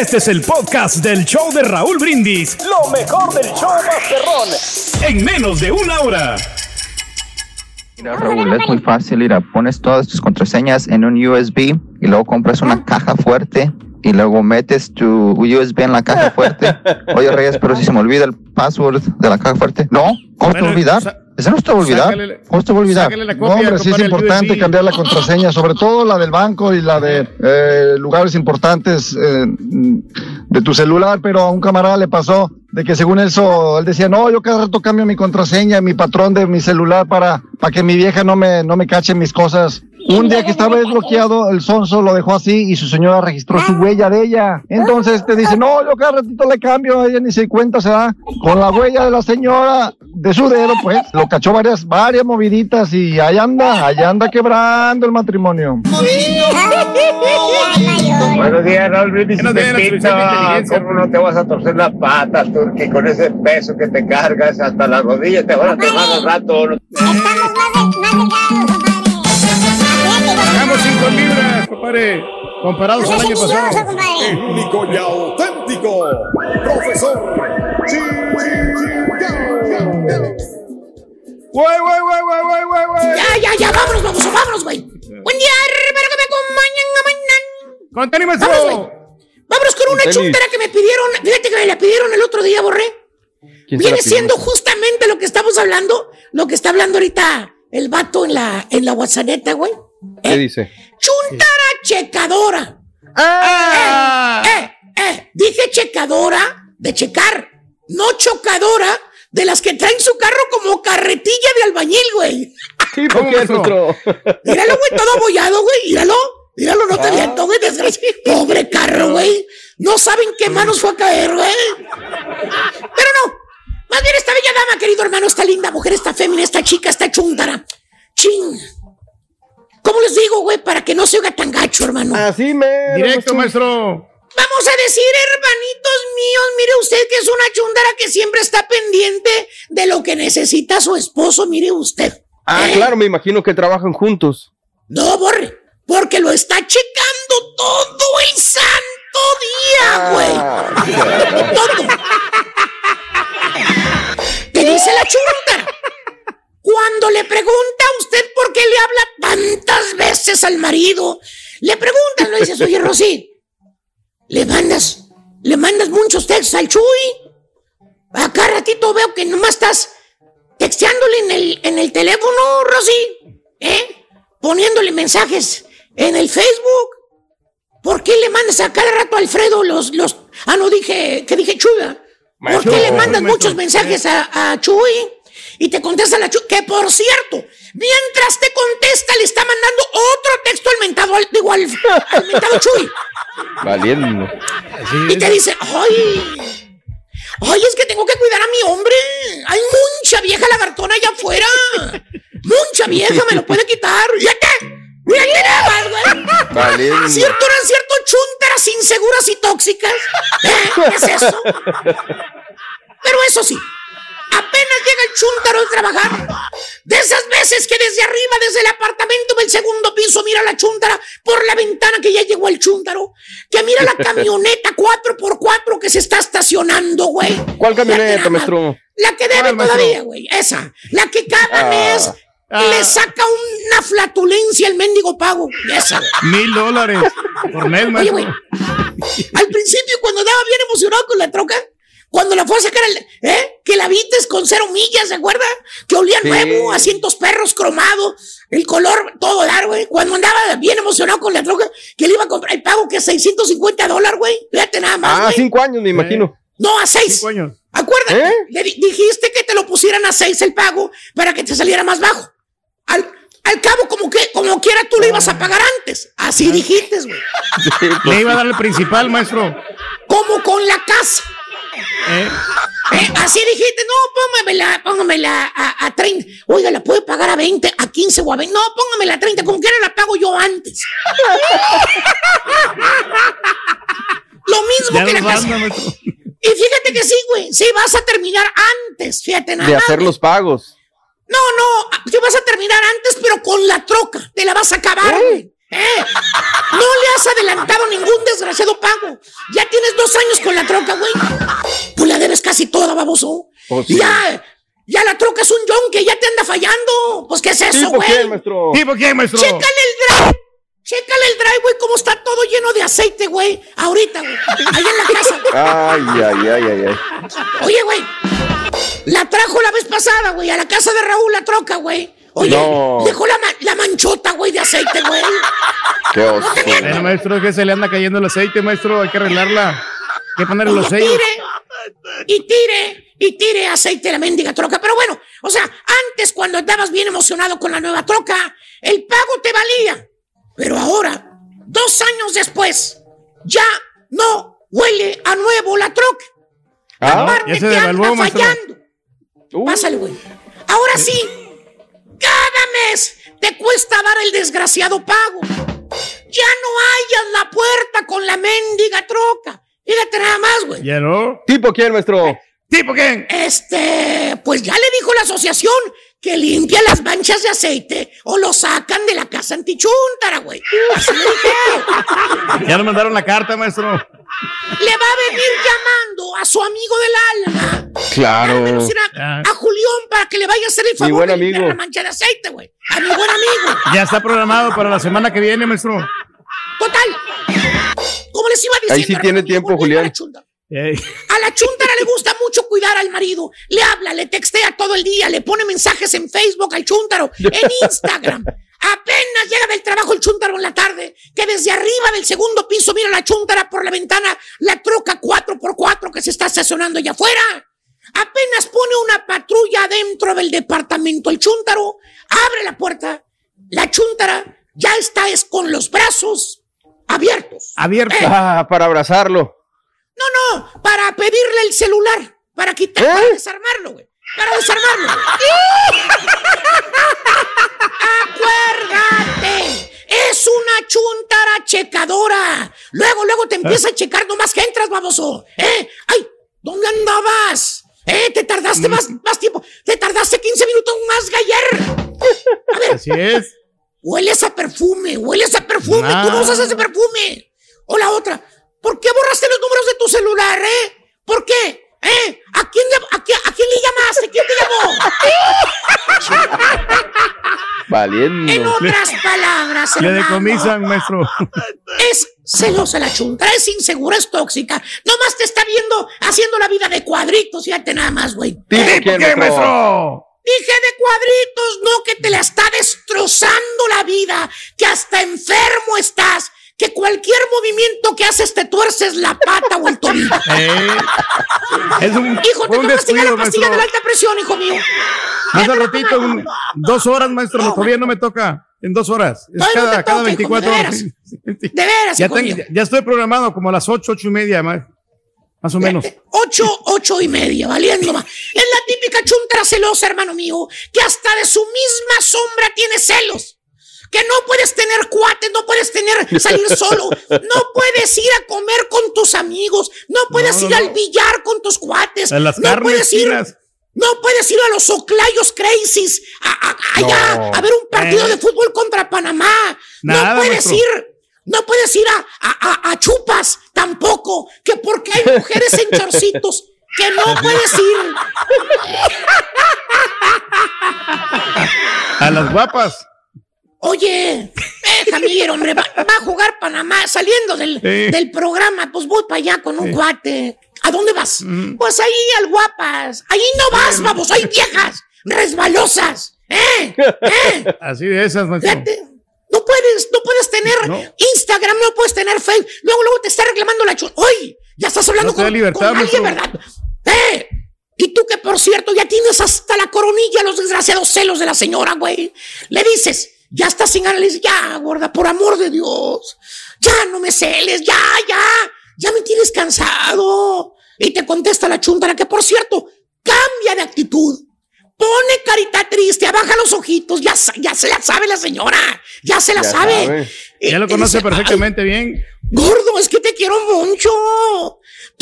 Este es el podcast del show de Raúl Brindis. Lo mejor del show Masterrón. En menos de una hora. Mira, Raúl, es muy fácil. Mira, pones todas tus contraseñas en un USB y luego compras una caja fuerte y luego metes tu USB en la caja fuerte. Oye, Reyes, pero si se me olvida el password de la caja fuerte. No, ¿cómo te olvidar? ¿Eso no te va a olvidar? sácale- ¿Cómo te va a olvidar? No, hombre, sí es importante cambiar la contraseña, sobre todo la del banco y la de eh, lugares importantes eh, de tu celular, pero a un camarada le pasó de que según eso, él decía, no, yo cada rato cambio mi contraseña, mi patrón de mi celular para, para que mi vieja no me, no me cache mis cosas. Un día que estaba desbloqueado, el sonso lo dejó así y su señora registró su huella de ella. Entonces te dice, no, yo cada ratito le cambio, ella ni se cuenta, se da con la huella de la señora, de su dedo, pues. Lo cachó varias, varias moviditas y ahí anda, ahí anda quebrando el matrimonio. Buenos días, Raúl Brindis. ¿Cómo no te vas a torcer las patas? Que con ese peso que te cargas hasta las rodillas te van a quemar al rato. ¿no? Hagamos 5 libras, compadre, comparados al año pasado. El único y auténtico profesor Güey, güey, güey, güey, güey, güey, güey. Ya, ya, ya, vámonos, vamos, vámonos, güey. Buen día, espero que me acompañen a mañana. Con Vámonos, güey. Vámonos con una Tenis. chuntara que me pidieron. Fíjate que me la pidieron el otro día, Borré. ¿Quién se la Viene siendo justamente lo que estamos hablando, lo que está hablando ahorita el vato en la, en la WhatsApp, güey. ¿Qué dice? Chuntara checadora. ¡Ah! Eh, eh, eh. Dije checadora de checar, no chocadora de las que traen su carro como carretilla de albañil, güey. Sí, ¿por qué, maestro? Míralo, güey, todo abollado, güey. Míralo. Míralo, no te Ah. viento, güey. desgracia- Pobre carro, güey. No saben qué manos fue a caer, güey. Querido hermano, esta linda mujer, esta fémina, esta chica, esta chuntara. Chin. ¿Cómo les digo, güey? Para que no se oiga tan gacho, hermano. Así me. Directo, maestro. Vamos a decir, hermanitos míos, mire usted que es una chundara que siempre está pendiente de lo que necesita su esposo, mire usted. Ah, Eh, claro, me imagino que trabajan juntos. No, Borre, porque lo está checando todo el santo día, güey. Todo. Te dice la chundara. Cuando le pregunta a usted por qué le habla tantas veces al marido, le preguntan, le dices, oye, Rosy, le mandas, le mandas muchos textos al Chuy. Acá ratito veo que nomás estás texteándole en el, en el teléfono, Rosy, ¿eh? Poniéndole mensajes en el Facebook. ¿Por qué le mandas a cada rato a Alfredo los, los, ah, no dije, que dije Chuy, ¿Por qué le mandas muchos mensajes a, a Chuy? Y te contesta la Chuy, que por cierto, mientras te contesta, le está mandando otro texto al mentado, al, digo, al, al mentado Chuy. Valiendo. Y te dice, ay, ay, es que tengo que cuidar a mi hombre. Hay mucha vieja lagartona allá afuera. Mucha vieja, me lo puede quitar. ¿Ya qué? Mira, ¿qué nada más, güey? Valiendo. ¿Cierto chuntaras inseguras y tóxicas? ¿Eh? ¿Qué es eso? Pero eso sí, apenas llega el chúntaro de trabajar, de esas veces que desde arriba, desde el apartamento del segundo piso, mira la chúntara por la ventana que ya llegó el chúntaro, que mira la camioneta 4x4 que se está estacionando, güey. ¿Cuál camioneta, maestro? La que debe todavía, güey, esa. La que cada Ah. mes le saca una flatulencia al mendigo pago. Esa. Mil dólares por mes, Oye, güey. Al principio, cuando andaba bien emocionado con la troca, cuando la fue a sacar, al- ¿eh? Que la vites con cero millas, ¿se acuerda? Que olía Sí. nuevo, asientos perros cromado, el color todo dar, güey. Cuando andaba bien emocionado con la troca, que le iba a comprar el pago que 650 dólares, güey. Fíjate nada más, Ah, cinco años, me imagino. No, a seis. años. Acuérdate, ¿Eh? le di- dijiste que te lo pusieran a seis el pago para que te saliera más bajo. Al, al cabo, como que, como quiera, tú lo ibas a pagar antes. Así dijiste, güey. Le iba a dar el principal, maestro. Como con la casa. ¿Eh? Eh, así dijiste, no, póngamela, póngamela a, a 30. Oiga, ¿la puede pagar a 20, a 15 o a 20? No, póngamela a 30, como quiera la pago yo antes. Lo mismo Ya que la casa. Y fíjate que sí, güey, sí vas a terminar antes, fíjate nada De hacer los pagos. No, no, tú vas a terminar antes, pero con la troca. Te la vas a acabar, güey. ¿Eh? No le has adelantado ningún desgraciado pago. Ya tienes dos años con la troca, güey. Pues la debes casi toda, baboso. Sí. Ya, ya la troca es un yon que ya te anda fallando. Pues, ¿qué es eso, ¿Tipo güey? quién, maestro? ¿Tipo quién, maestro? Chécale el drive. Chécale el drive, güey, cómo está todo lleno de aceite, güey. Ahorita, güey. Allá en la casa. güey. Ay, ay, ay, ay, ay. Oye, güey. La trajo la vez pasada, güey, a la casa de Raúl la troca, güey. Oye, No. dejó la, la manchota, güey, de aceite, güey. Qué oso. Bueno, maestro, que se le anda cayendo el aceite, maestro. Hay que arreglarla. Hay que ponerle los sellos. tire y tire y tire aceite la mendiga troca. Pero bueno, o sea, antes cuando estabas bien emocionado con la nueva troca, el pago te valía. Pero ahora, dos años después, ya no huele a nuevo la troca. Ah, Aparte, ya se te devaluó, anda maestro. Uh. Pásale, güey. Ahora sí, cada mes te cuesta dar el desgraciado pago. Ya no hayas la puerta con la mendiga troca. Fíjate nada más, güey. ¿Ya no? ¿Tipo quién, maestro? ¿Tipo quién? Este, pues ya le dijo la asociación que limpia las manchas de aceite o lo sacan de la casa antichúntara, güey. Ya nos mandaron la carta, maestro. Le va a venir llamando a su amigo del alma. Claro. A, a Julián para que le vaya a hacer el Mi favor buen de amigo. la mancha de aceite, güey. A mi buen amigo. Ya está programado para la semana que viene, maestro. Total. Como les iba diciendo. Ahí sí tiene tiempo, Julián. A la chuntara le gusta mucho cuidar al marido. Le habla, le textea todo el día, le pone mensajes en Facebook al chuntaro, en Instagram. Apenas llega del trabajo el chuntaro en la tarde, que desde arriba del segundo piso mira la chuntara por la ventana, la troca 4x4 que se está estacionando allá afuera. Apenas pone una patrulla dentro del departamento. El chúntaro abre la puerta. La chúntara ya está es con los brazos abiertos. Abierto. Ah, para abrazarlo. No, no, para pedirle el celular, para quitar, para desarmarlo, güey. Para desarmarlo. Acuérdate, es una chuntara checadora. Luego, luego te empieza a checar nomás que entras, baboso. ¿Eh? Ay, ¿dónde andabas? ¿Eh? Te tardaste más, más tiempo. Te tardaste 15 minutos más ayer. A ver. Así es. Hueles a perfume, hueles a perfume. Tú no usas ese perfume. O la otra. ¿Por qué borraste los números de tu celular, eh? ¿Por qué? ¿Eh? ¿A quién, le- a, quién, a quién le llamaste? ¿Quién te llamó? Valiendo. En otras palabras, Le hermano, decomisan, maestro. es celosa la chunta, es insegura, es tóxica. Nomás te está viendo haciendo la vida de cuadritos, fíjate nada más, güey. ¿Tipo quién, maestro? Dije de cuadritos, no que te la está destrozando la vida, que hasta enfermo estás, que cualquier movimiento que haces te tuerces la pata o el tobillo. Eh, es un, Hijo, te un tomas la pastilla de la alta presión, hijo mío. Más al ratito, un- dos horas, maestro. todavía no me toca. En dos horas. Es cada, te cada toca, hijo, 24 de horas. veras. De veras, Ya, hijo tengo- mío. ya estoy programado como a las ocho, ocho y media, más, más o menos. Ocho, ocho y media, valiendo más. Es la típica chuntra celosa, hermano mío, que hasta de su misma sombra tiene celos. Que no puedes tener cuates, no puedes tener, salir solo, no puedes ir a comer con tus amigos, no puedes No, ir no, al billar con tus cuates, En las no puedes ir, finas. no puedes ir a los Oclayos Crazies, a, a- allá, No. a ver un partido Eh. de fútbol contra Panamá, Nada, no puedes ir no puedes ir a, a- a- a chupas tampoco, que porque hay mujeres en chorcitos, que no puedes ir. A las guapas. Oye, déjame ir, hombre, va, va a jugar Panamá saliendo del, Sí. del programa, pues voy para allá con un cuate. ¿A dónde vas? Pues ahí al guapas. Ahí no vas, vamos, hay viejas resbalosas. ¿Eh? ¿Eh? Así de esas. Fíjate, no puedes, no puedes tener No. Instagram, no puedes tener Facebook. Luego, luego te está reclamando la chula. Oye, ya estás hablando No con, libertad, con alguien. ¿verdad? ¡Eh! Y tú que, por cierto, ya tienes hasta la coronilla los desgraciados celos de la señora, güey. Le dices, ya estás sin dices, ya, gorda, por amor de Dios. Ya no me celes, ya, ya. Ya me tienes cansado. Y te contesta la chuntara que, por cierto, cambia de actitud. Pone carita triste, abaja los ojitos, ya, ya se la sabe la señora, ya se la Ya sabe. Ya lo y conoce dice, perfectamente bien. Gordo, es que te quiero mucho.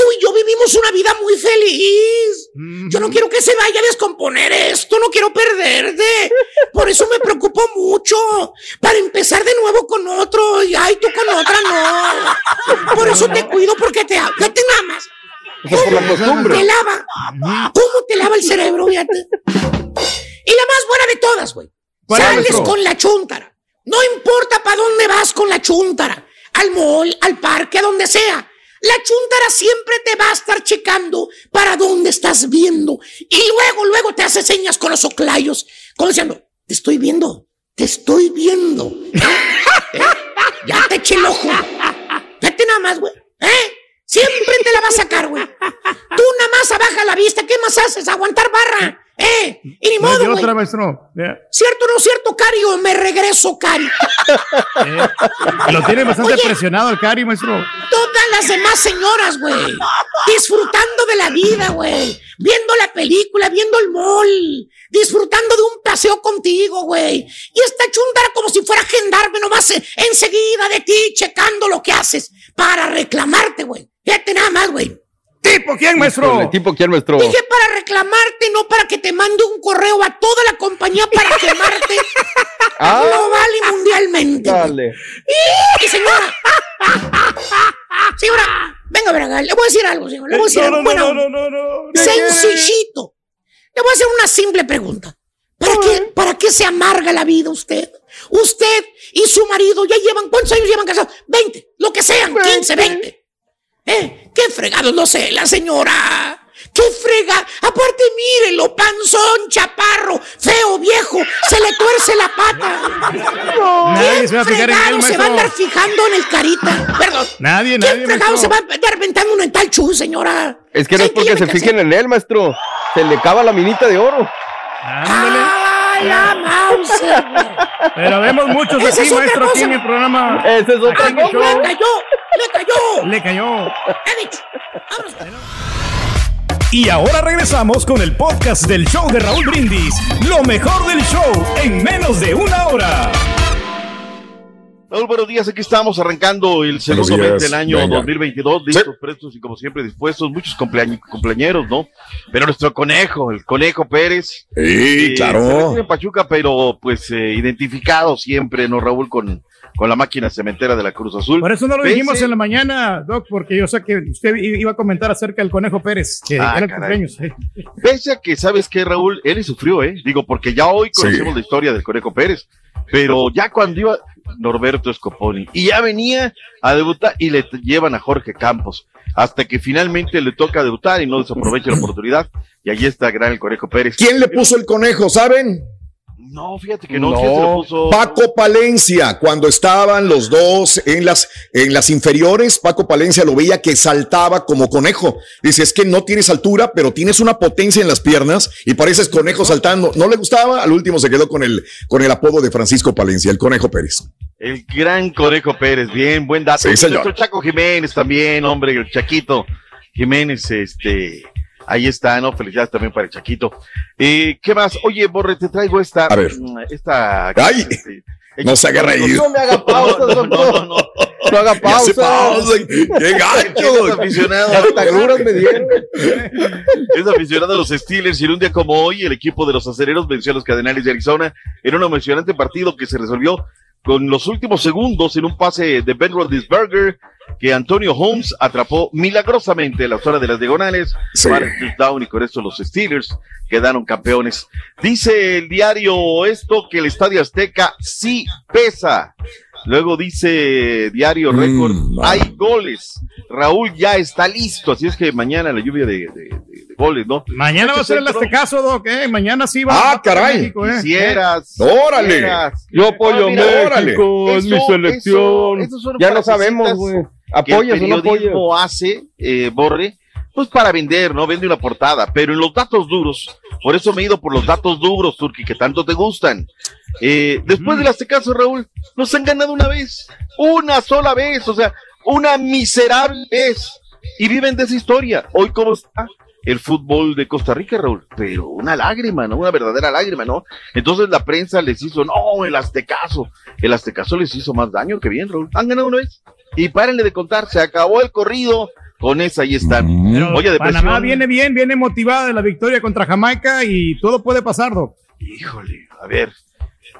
Tú y yo vivimos una vida muy feliz. Yo no quiero que se vaya a descomponer esto, no quiero perderte. Por eso me preocupo mucho. Para empezar de nuevo con otro. Y ay, tú con otra no. Por eso te cuido porque te amo. Fíjate nada más. Eso por la costumbre. Te lava. ¿Cómo te lava el cerebro, fíjate? Y la más buena de todas, güey. ¿Cuál es, Sales con la chuntara. No importa para dónde vas con la chuntara. Al mall, al parque, a donde sea. La chuntara siempre te va a estar checando para dónde estás viendo. Y luego, luego te hace señas con los oclayos. Como diciendo, te estoy viendo. Te estoy viendo. ¿Eh? Ya te eché el ojo. Vete nada más, güey. ¿Eh? Siempre te la va a sacar, güey. Tú nada más abaja la vista. ¿Qué más haces? Aguantar barra. ¿Eh? Y ni No modo, güey. otra, maestro. Ya. ¿Cierto o no cierto, Cari? O me regreso, Cari. Eh, Lo tiene bastante Oye. presionado el Cari, maestro. Las demás señoras, güey. Disfrutando de la vida, güey. Viendo la película, viendo el mall. Disfrutando de un paseo contigo, güey. Y esta chuntara como si fuera gendarme nomás eh, enseguida de ti, checando lo que haces. Para reclamarte, güey. Fíjate nada más, güey. ¿Tipo quién, maestro? Híjole, ¿Tipo quién, maestro? Dije para reclamarte, no para que te mande un correo a toda la compañía para quemarte Ah. global y mundialmente. Dale. Y señora. Señora, venga, venga, le voy a decir algo, señor. Le voy a decir No, algo. no, Bueno, no, no, no, no. sencillito. Le voy a hacer una simple pregunta. ¿Para qué, ¿Para qué se amarga la vida usted? Usted y su marido ya llevan, ¿cuántos años llevan casados? 20, lo que sean, 15, 20. ¿Eh? ¿Qué fregados no sé, la señora? ¿Qué frega? Aparte, mírelo, panzón, chaparro, feo, viejo, se le tuerce la pata. Nadie se va a fijar en él, fregado se va a andar fijando en el carita? Perdón. Nadie, ¿Quién nadie, fregado se va a andar aventando uno en tal chu, señora? Es que no es porque se fijen en él, maestro. Se le cava la minita de oro. ¡Ay, la Mauser! Pero vemos muchos Esa aquí, es otra maestro, aquí cosa. en el programa. Ese es otra Aquí en el cosa. show. ¡Le cayó! ¡Le cayó! Le cayó. He dicho. Vámonos. Y ahora regresamos con el podcast del show de Raúl Brindis. Lo mejor del show en menos de una hora. Raúl, buenos días. Aquí estamos arrancando el segundo mes del año Venga. 2022. Listos, prestos y como siempre dispuestos. Muchos cumpleaños, cumpleañeros, ¿no? Pero nuestro conejo, el conejo Pérez. Sí, eh, claro. se en Pachuca, pero pues eh, identificado siempre, ¿no, Raúl? Con, con la máquina cementera de la Cruz Azul. Por eso no lo Pese- dijimos en la mañana, Doc, porque yo sé que usted iba a comentar acerca del Conejo Pérez, que Ah, era el cumpleaños. Pese a que, ¿sabes qué, Raúl? Él sufrió, ¿eh? Digo, porque ya hoy conocemos la historia del Conejo Pérez, pero ya cuando iba Norberto Scoponi y ya venía a debutar y le llevan a Jorge Campos, hasta que finalmente le toca debutar y no desaprovecha la oportunidad, y allí está gran el Conejo Pérez. ¿Quién le puso el conejo, saben? No, fíjate que no, ¿quién se lo puso? Paco Palencia, cuando estaban los dos en las, en las inferiores, Paco Palencia lo veía que saltaba como conejo. Dice, es que no tienes altura, pero tienes una potencia en las piernas y pareces conejo saltando. No le gustaba, al último se quedó con el, con el apodo de Francisco Palencia, el conejo Pérez. El gran Conejo Pérez, bien, buen dato. Sí, señor. Nuestro Chaco Jiménez también, hombre, el Chaquito Jiménez, este, ahí está, ¿no? Felicidades también para el Chaquito. Eh, ¿Qué más? Oye, Borre, te traigo esta. A ver. mm, Esta. Ay, este, no se haga reír. No me haga pausa, no, no, no, no. No haga pausa. pausa. ¡Qué gacho! Es aficionado. Me dieron. Es aficionado a los Steelers y en un día como hoy el equipo de los acereros venció a los Cardenales de Arizona en un emocionante partido que se resolvió con los últimos segundos en un pase de Ben Roethlisberger que Antonio Holmes atrapó milagrosamente en la zona de las diagonales Sí. para el touchdown y con esto los Steelers quedaron campeones. Dice el diario esto que el Estadio Azteca sí pesa. Luego dice Diario Record, hay goles. Raúl ya está listo, así es que mañana la lluvia de, de- de- de goles, ¿no? Mañana va a ser el. Aztecaso, Doc, ¿eh? Mañana sí va Ah, para caray. México, ¿eh? Quisieras. Órale. quisieras. Yo apoyo Ah, a mira, México, es Eso- mi selección. eso- ya no sabemos, güey. ¿Apoyas o no apoyas? hace, eh, Borre, pues para vender, ¿no? Vende una portada, pero en los datos duros, por eso me he ido por los datos duros, Turki, que tanto te gustan. Eh, después del Aztecaso, Raúl, nos han ganado una vez, una sola vez, o sea, una miserable vez, y viven de esa historia. Hoy, ¿cómo está? El fútbol de Costa Rica, Raúl, pero una lágrima, ¿no? Una verdadera lágrima, ¿no? Entonces la prensa les hizo, no, el Aztecaso, el Aztecaso les hizo más daño que bien, Raúl. Han ganado una vez. Y párenle de contar, se acabó el corrido. Con esa ahí están. Pero Oye, depresión. Panamá viene bien, viene motivada de la victoria contra Jamaica y todo puede pasar, Doc. Híjole, a ver.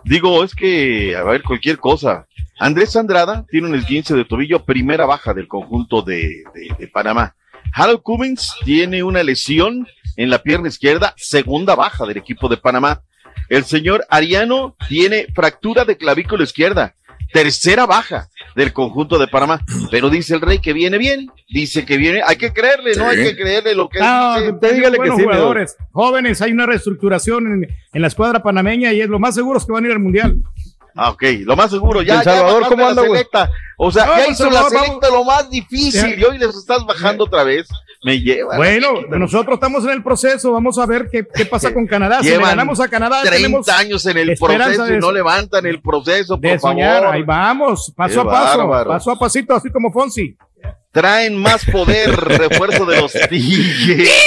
Digo, es que, a ver, cualquier cosa. Andrés Andrada tiene un esguince de tobillo, primera baja del conjunto de, de- de Panamá. Harold Cummings tiene una lesión en la pierna izquierda, segunda baja del equipo de Panamá. El señor Ariano tiene fractura de clavícula izquierda, tercera baja del conjunto de Panamá. Pero dice el rey que viene bien, dice que viene, hay que creerle, no Sí. hay que creerle lo que Ah, dice. te dígale que sí, jugadores. Jóvenes, hay una reestructuración en, en la escuadra panameña y es lo más seguro es que van a ir al mundial. Ah, ok, lo más seguro. Ya, El Salvador, ya ¿cómo anda, la güey? O sea, No, ya hizo la vamos. selecta lo más difícil Ya. y hoy les estás bajando otra vez. Me lleva. Bueno, nosotros estamos en el proceso, vamos a ver qué, qué pasa con Canadá. Si le ganamos a Canadá, 30 tenemos años en el proceso y no levantan el proceso, por de soñar. favor. Ahí vamos, paso Qué a paso, bárbaro. paso a pasito, así como Fonsi. Traen más poder, refuerzo de los Tigres.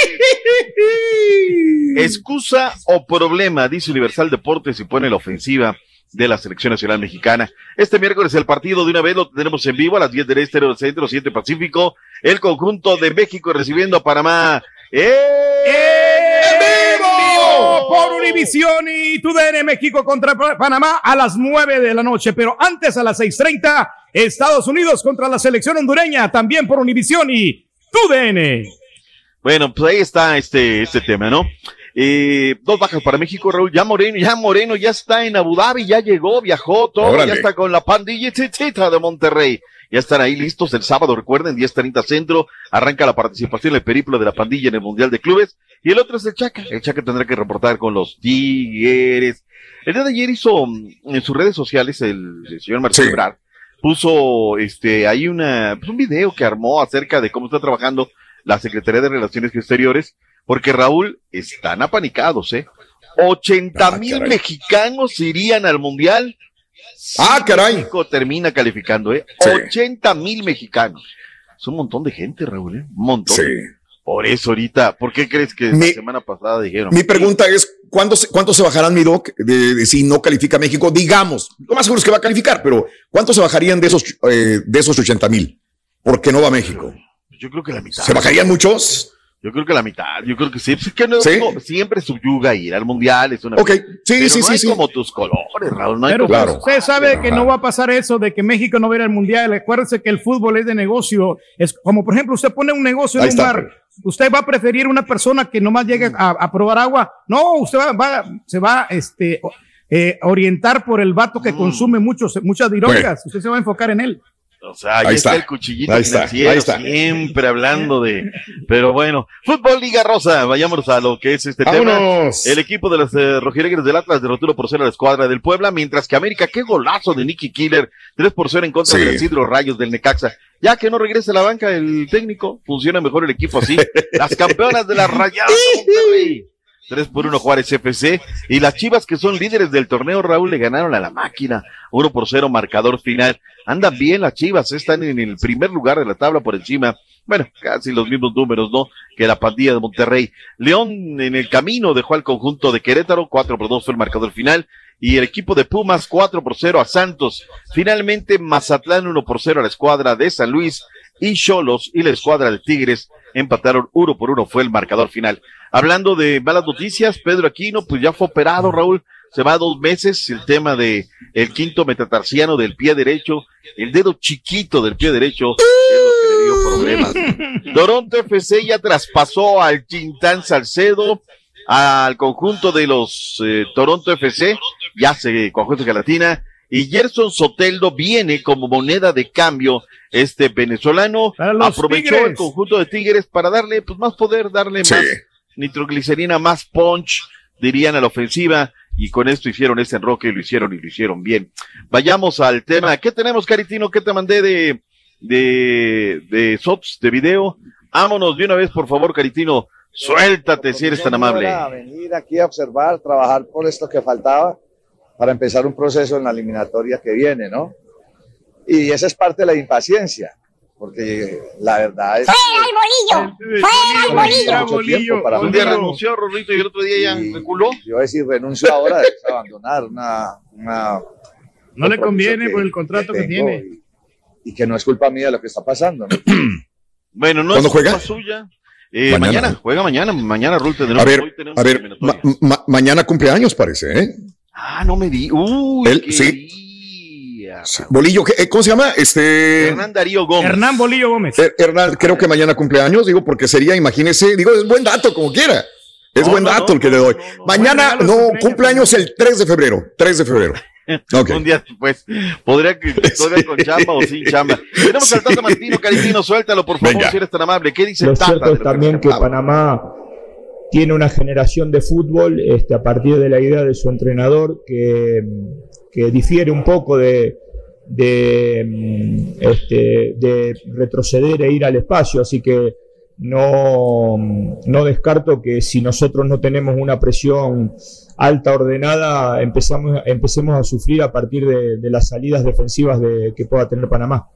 Excusa o problema, dice Universal Deportes y pone la ofensiva de la selección nacional mexicana. Este miércoles el partido de una vez lo tendremos en vivo a las 10 del este, del centro, 7 pacífico. El conjunto de México recibiendo a Panamá. ¡Eh! vivo por Univisión y TUDN México contra Pa- Panamá a las 9 de la noche, pero antes a las 6:30 Estados Unidos contra la selección hondureña también por Univisión y TUDN. Bueno, pues ahí está este, este tema, ¿no? Eh, dos bajas para México, Raúl. Ya Moreno, ya Moreno ya está en Abu Dhabi, ya llegó, viajó, todo, Órale. ya está con la pandilla chichita de Monterrey. Ya están ahí listos el sábado, recuerden, 10.30 centro, arranca la participación, el periplo de la pandilla en el Mundial de Clubes. Y el otro es el Chaca. El Chaca tendrá que reportar con los Tigres. El día de ayer hizo mm, en sus redes sociales el, el señor Marcelo Sí. Ebrard, puso este ahí una pues un video que armó acerca de cómo está trabajando la Secretaría de Relaciones Exteriores, porque Raúl están apanicados, ¿eh? 80 mil caray. mexicanos irían al mundial. Ah, caray. México termina calificando, ¿eh? Sí. 80 mil mexicanos. Es un montón de gente, Raúl, ¿eh? Un montón. Sí. Por eso ahorita, ¿por qué crees que Mi- la semana pasada dijeron? Mi pregunta es, ¿cuánto se, cuánto se bajarán, mi doc, de, de si no califica México? Digamos, lo más seguro es que va a calificar, pero ¿cuánto se bajarían de esos, eh, de esos 80 mil? Porque no va a México. Yo creo que la mitad. ¿Se bajarían muchos? Yo creo que la mitad, yo creo que sí. Pues es que no, ¿Sí? no, siempre subyuga ir al mundial, es una Ok, sí, pero sí, no sí, hay sí. como tus colores, Raúl, no hay Pero pues, usted sabe que no va a pasar eso de que México no va a ir al mundial. Acuérdese que el fútbol es de negocio. Es como, por ejemplo, usted pone un negocio en un está. bar. Usted va a preferir una persona que nomás llegue a, a probar agua. No, usted va, va- se va este, eh, orientar por el vato Mm. que consume muchos, muchas virongas. Usted se va a enfocar en él. O sea, ahí, Ahí está. está. el cuchillito Ahí está, ahí está. siempre hablando de... Pero bueno, Fútbol Liga Rosa, vayámonos a lo que es este Vámonos. tema. El equipo de los eh, del Atlas derrotó 1 por 0 a la escuadra del Puebla, mientras que América, qué golazo de Nicky Killer, 3 por 0 en contra Sí. de los Isidro Rayos del Necaxa. Ya que no regrese a la banca el técnico, funciona mejor el equipo así. Las campeonas de de Monterrey. 3 por 1 Juárez FC. Y las Chivas, que son líderes del torneo, Raúl, le ganaron a la máquina. 1 por 0, marcador final. Andan bien las Chivas, están en el primer lugar de la tabla por encima. Bueno, casi los mismos números, ¿no? Que la pandilla de Monterrey. León en el camino dejó al conjunto de Querétaro, 4 por 2 fue el marcador final. Y el equipo de Pumas, 4 por 0 a Santos. Finalmente, Mazatlán, 1 por 0 a la escuadra de San Luis. Y Cholos y la escuadra de Tigres empataron 1 por 1 fue el marcador final. Hablando de malas noticias, Pedro Aquino, pues ya fue operado, Raúl. Se va dos meses el tema de el quinto metatarsiano del pie derecho, el dedo chiquito del pie derecho, es lo que le dio problemas. Toronto FC ya traspasó al Quintán Salcedo, al conjunto de los eh, Toronto FC, ya se conjunto gelatina, y Gerson Soteldo viene como moneda de cambio. Este venezolano aprovechó Tigres. el conjunto de Tigres para darle pues más poder, darle Sí. más nitroglicerina, más punch, dirían a la ofensiva, y con esto hicieron ese enroque y lo hicieron y lo hicieron bien. Vayamos al tema. ¿Qué tenemos, Caritino? ¿Qué te mandé de, de, de sops, de video? Vámonos de una vez, por favor, Caritino. Suéltate si eres tan amable. Era venir aquí a observar, trabajar por esto que faltaba para empezar un proceso en la eliminatoria que viene, ¿no? Y esa es parte de la impaciencia, porque la verdad es ¡Fuera el bolillo! ¡Fuera el bolillo! para Un día renunció Rorrito y el otro día ya reculó. Yo decir, renuncio ahora, es abandonar una... una No le conviene que- por el contrato que, tiene. Y, y que no es culpa mía lo que está pasando, ¿no? Bueno, no ¿Cuándo es juega? culpa suya. Eh, Mañana. mañana. juega mañana, mañana Rul tendremos. A ver, hoy tenemos a ver, ma- ma- mañana cumpleaños parece, ¿eh? Ah, no me di. Uy, Él, qué sí. Bolillo, ¿qué- eh, ¿cómo se llama? Este. Hernán Darío Gómez. Hernán Bolillo Gómez. Her- Hernán, creo que mañana cumpleaños, digo, porque sería, imagínese, digo, es buen dato, como quiera. Es No, buen dato no, el que le doy. Mañana, no, cumpleaños el 3 de febrero. 3 de febrero. Un día después. Podría que todavía con chamba o sin chamba. Tenemos al Tata Martino, Caritino, suéltalo, por favor, Venga. si eres tan amable. ¿Qué dice Lo Tata? cierto es también que? Panamá tiene una generación de fútbol este, a partir de la idea de su entrenador que, que difiere un poco de, de, mm, este, de retroceder e ir al espacio, así que no, no descarto que si nosotros no tenemos una presión alta, ordenada, empezamos, empecemos a sufrir a partir de, de las salidas defensivas de, que pueda tener Panamá.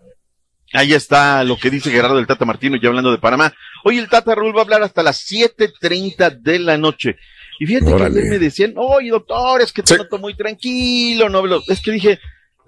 Ahí está lo que dice Gerardo del Tata Martino, ya hablando de Panamá. Hoy el Tata Raúl va a hablar hasta las 7.30 de la noche. Y fíjate Órale. que ayer me decían, oye doctor, es que te noto muy tranquilo, no hablo". Es que dije,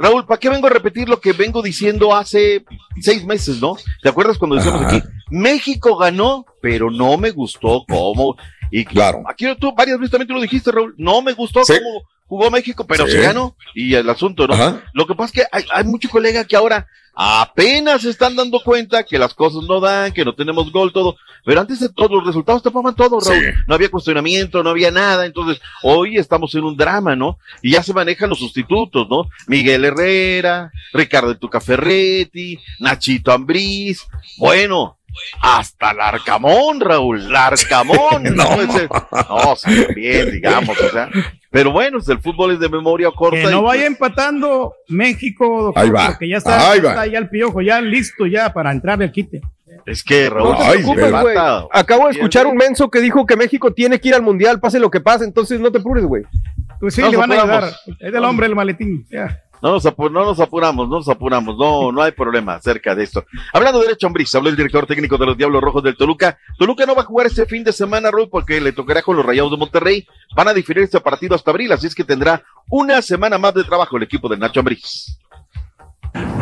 Raúl, ¿para qué vengo a repetir lo que vengo diciendo hace seis meses, no? ¿Te acuerdas cuando decíamos aquí? México ganó, pero no me gustó cómo. Y claro. aquí tú varias veces también tú lo dijiste, Raúl, no me gustó Sí. cómo jugó México, pero Sí. se ganó. Y el asunto, ¿no? Ajá. Lo que pasa es que hay, hay muchos colegas que ahora apenas se están dando cuenta que las cosas no dan, que no tenemos gol, todo. Pero antes de todo, los resultados tapaban todo, Raúl. Sí. No había cuestionamiento, no había nada. Entonces, hoy estamos en un drama, ¿no? Y ya se manejan los sustitutos, ¿no? Miguel Herrera, Ricardo Tuca Ferretti, Nachito Ambriz. Bueno, hasta Larcamón, Raúl, Larcamón. no, ese- no, sí, bien, digamos, o sea. Pero bueno, el fútbol es de memoria corta. Que y, no pues, vaya empatando México, doctor, Ahí va, porque ya está, ahí va. está ya el piojo, ya listo ya para entrar el quite. Es que Raúl, No te Ay, preocupes, güey. Acabo de escuchar un menso que dijo que México tiene que ir al mundial, pase lo que pase, entonces no te apures, güey. Pues sí, Nos le van a ayudar. Es del hombre el maletín. Ya. No nos, apu- no nos apuramos, no nos apuramos, no, no hay problema acerca de esto. Hablando de derecho Ambriz, habló el director técnico de los Diablos Rojos del Toluca. Toluca no va a jugar este fin de semana, Rui, porque le tocará con los Rayados de Monterrey. Van a diferir este partido hasta abril, así es que tendrá una semana más de trabajo el equipo de Nacho Ambriz.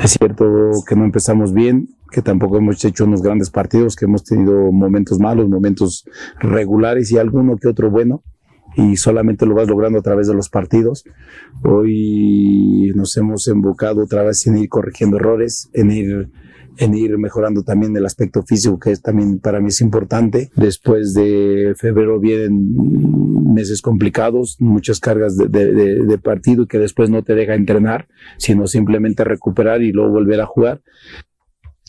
Es cierto que no empezamos bien, que tampoco hemos hecho unos grandes partidos, que hemos tenido momentos malos, momentos regulares y alguno que otro bueno, y solamente lo vas logrando a través de los partidos. Hoy nos hemos embocado otra vez en ir corrigiendo errores, en ir en ir mejorando también el aspecto físico, que también para mí es importante. Después de febrero vienen meses complicados, muchas cargas de, de, de, partido que después no te deja entrenar, sino simplemente recuperar y luego volver a jugar.